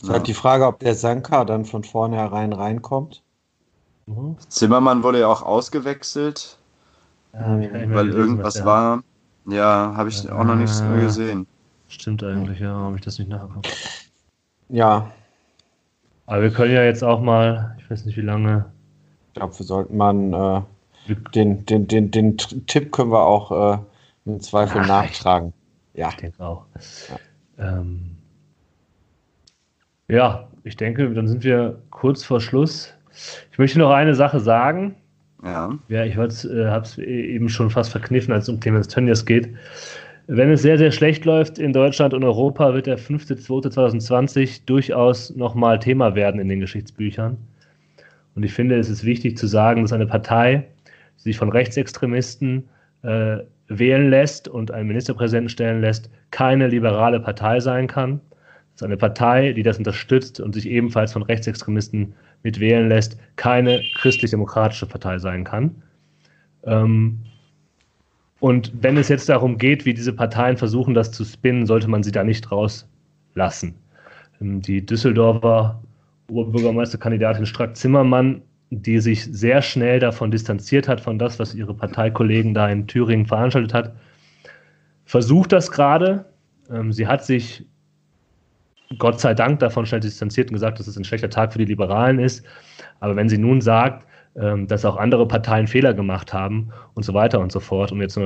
S4: Es ist ja. halt die Frage, ob der Sanka dann von vornherein reinkommt.
S3: Mhm. Zimmermann wurde ja auch ausgewechselt. Ja, weil irgendwas war. Ja, habe ich auch noch nichts mehr gesehen.
S2: Stimmt eigentlich, ja, habe ich das nicht nachgeguckt.
S4: Ja.
S2: Aber wir können ja jetzt auch mal, ich weiß nicht wie lange.
S4: Ich glaube, wir sollten mal äh, den, den, den, den Tipp können wir auch äh, im Zweifel Ach, nachtragen.
S2: Ja. Ich denke auch. Ja. Ähm, ja, ich denke, dann sind wir kurz vor Schluss. Ich möchte noch eine Sache sagen.
S3: Ja.
S2: Ja, ich äh, habe es eben schon fast verkniffen, als es um Clemens Tönnies geht. Wenn es sehr, sehr schlecht läuft in Deutschland und Europa, wird der 5.2.2020 durchaus nochmal Thema werden in den Geschichtsbüchern. Und ich finde, es ist wichtig zu sagen, dass eine Partei, die sich von Rechtsextremisten äh, wählen lässt und einen Ministerpräsidenten stellen lässt, keine liberale Partei sein kann. Dass eine Partei, die das unterstützt und sich ebenfalls von Rechtsextremisten mit wählen lässt, keine christlich-demokratische Partei sein kann. Ähm, und wenn es jetzt darum geht, wie diese Parteien versuchen, das zu spinnen, sollte man sie da nicht rauslassen. Ähm, die Düsseldorfer Oberbürgermeisterkandidatin Strack-Zimmermann, die sich sehr schnell davon distanziert hat, von das, was ihre Parteikollegen da in Thüringen veranstaltet hat, versucht das gerade. Ähm, sie hat sich Gott sei Dank davon schnell distanziert und gesagt, dass es ein schlechter Tag für die Liberalen ist. Aber wenn sie nun sagt, ähm, dass auch andere Parteien Fehler gemacht haben und so weiter und so fort, um jetzt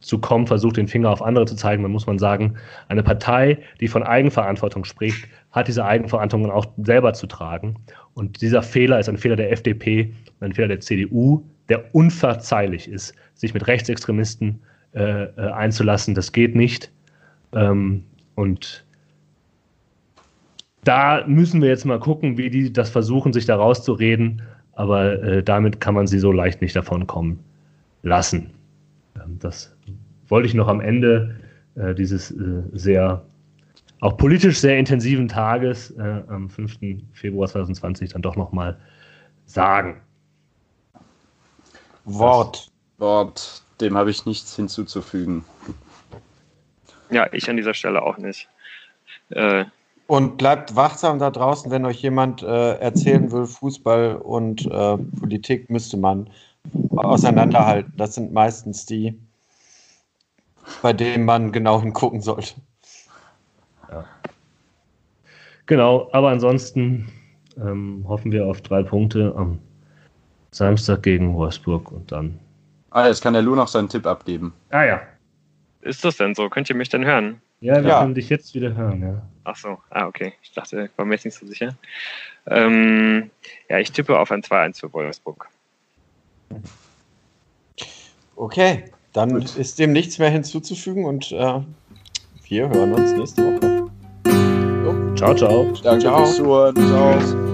S2: zu kommen, versucht, den Finger auf andere zu zeigen, dann muss man sagen, eine Partei, die von Eigenverantwortung spricht, hat diese Eigenverantwortung auch selber zu tragen. Und dieser Fehler ist ein Fehler der FDP und ein Fehler der CDU, der unverzeihlich ist, sich mit Rechtsextremisten äh, äh, einzulassen. Das geht nicht. Ähm, und da müssen wir jetzt mal gucken, wie die das versuchen, sich da rauszureden. Aber äh, damit kann man sie so leicht nicht davon kommen lassen. Ähm, das wollte ich noch am Ende äh, dieses äh, sehr, auch politisch sehr intensiven Tages äh, am 5. Februar 2020 dann doch nochmal sagen.
S3: Wort. Das Wort, dem habe ich nichts hinzuzufügen.
S1: Ja, ich an dieser Stelle auch nicht. Äh,
S4: und bleibt wachsam da draußen, wenn euch jemand äh, erzählen will, Fußball und äh, Politik müsste man auseinanderhalten. Das sind meistens die, bei denen man genau hingucken sollte.
S2: Ja. Genau, aber ansonsten ähm, hoffen wir auf drei Punkte am Samstag gegen Wolfsburg und dann.
S3: Ah, jetzt kann der Lu noch seinen Tipp abgeben.
S2: Ah ja.
S1: Ist das denn so? Könnt ihr mich denn hören?
S2: Ja, wir ja. können dich jetzt wieder hören, ja.
S1: Ach so, ah, okay. Ich dachte, ich war mir jetzt nicht so sicher. Ähm, ja, ich tippe auf ein 2-1 für Wolfsburg.
S4: Okay, dann Gut. ist dem nichts mehr hinzuzufügen und äh, wir hören uns nächste Woche.
S2: Ciao, ciao.
S3: Danke ciao. fürs Zuhören. Ciao.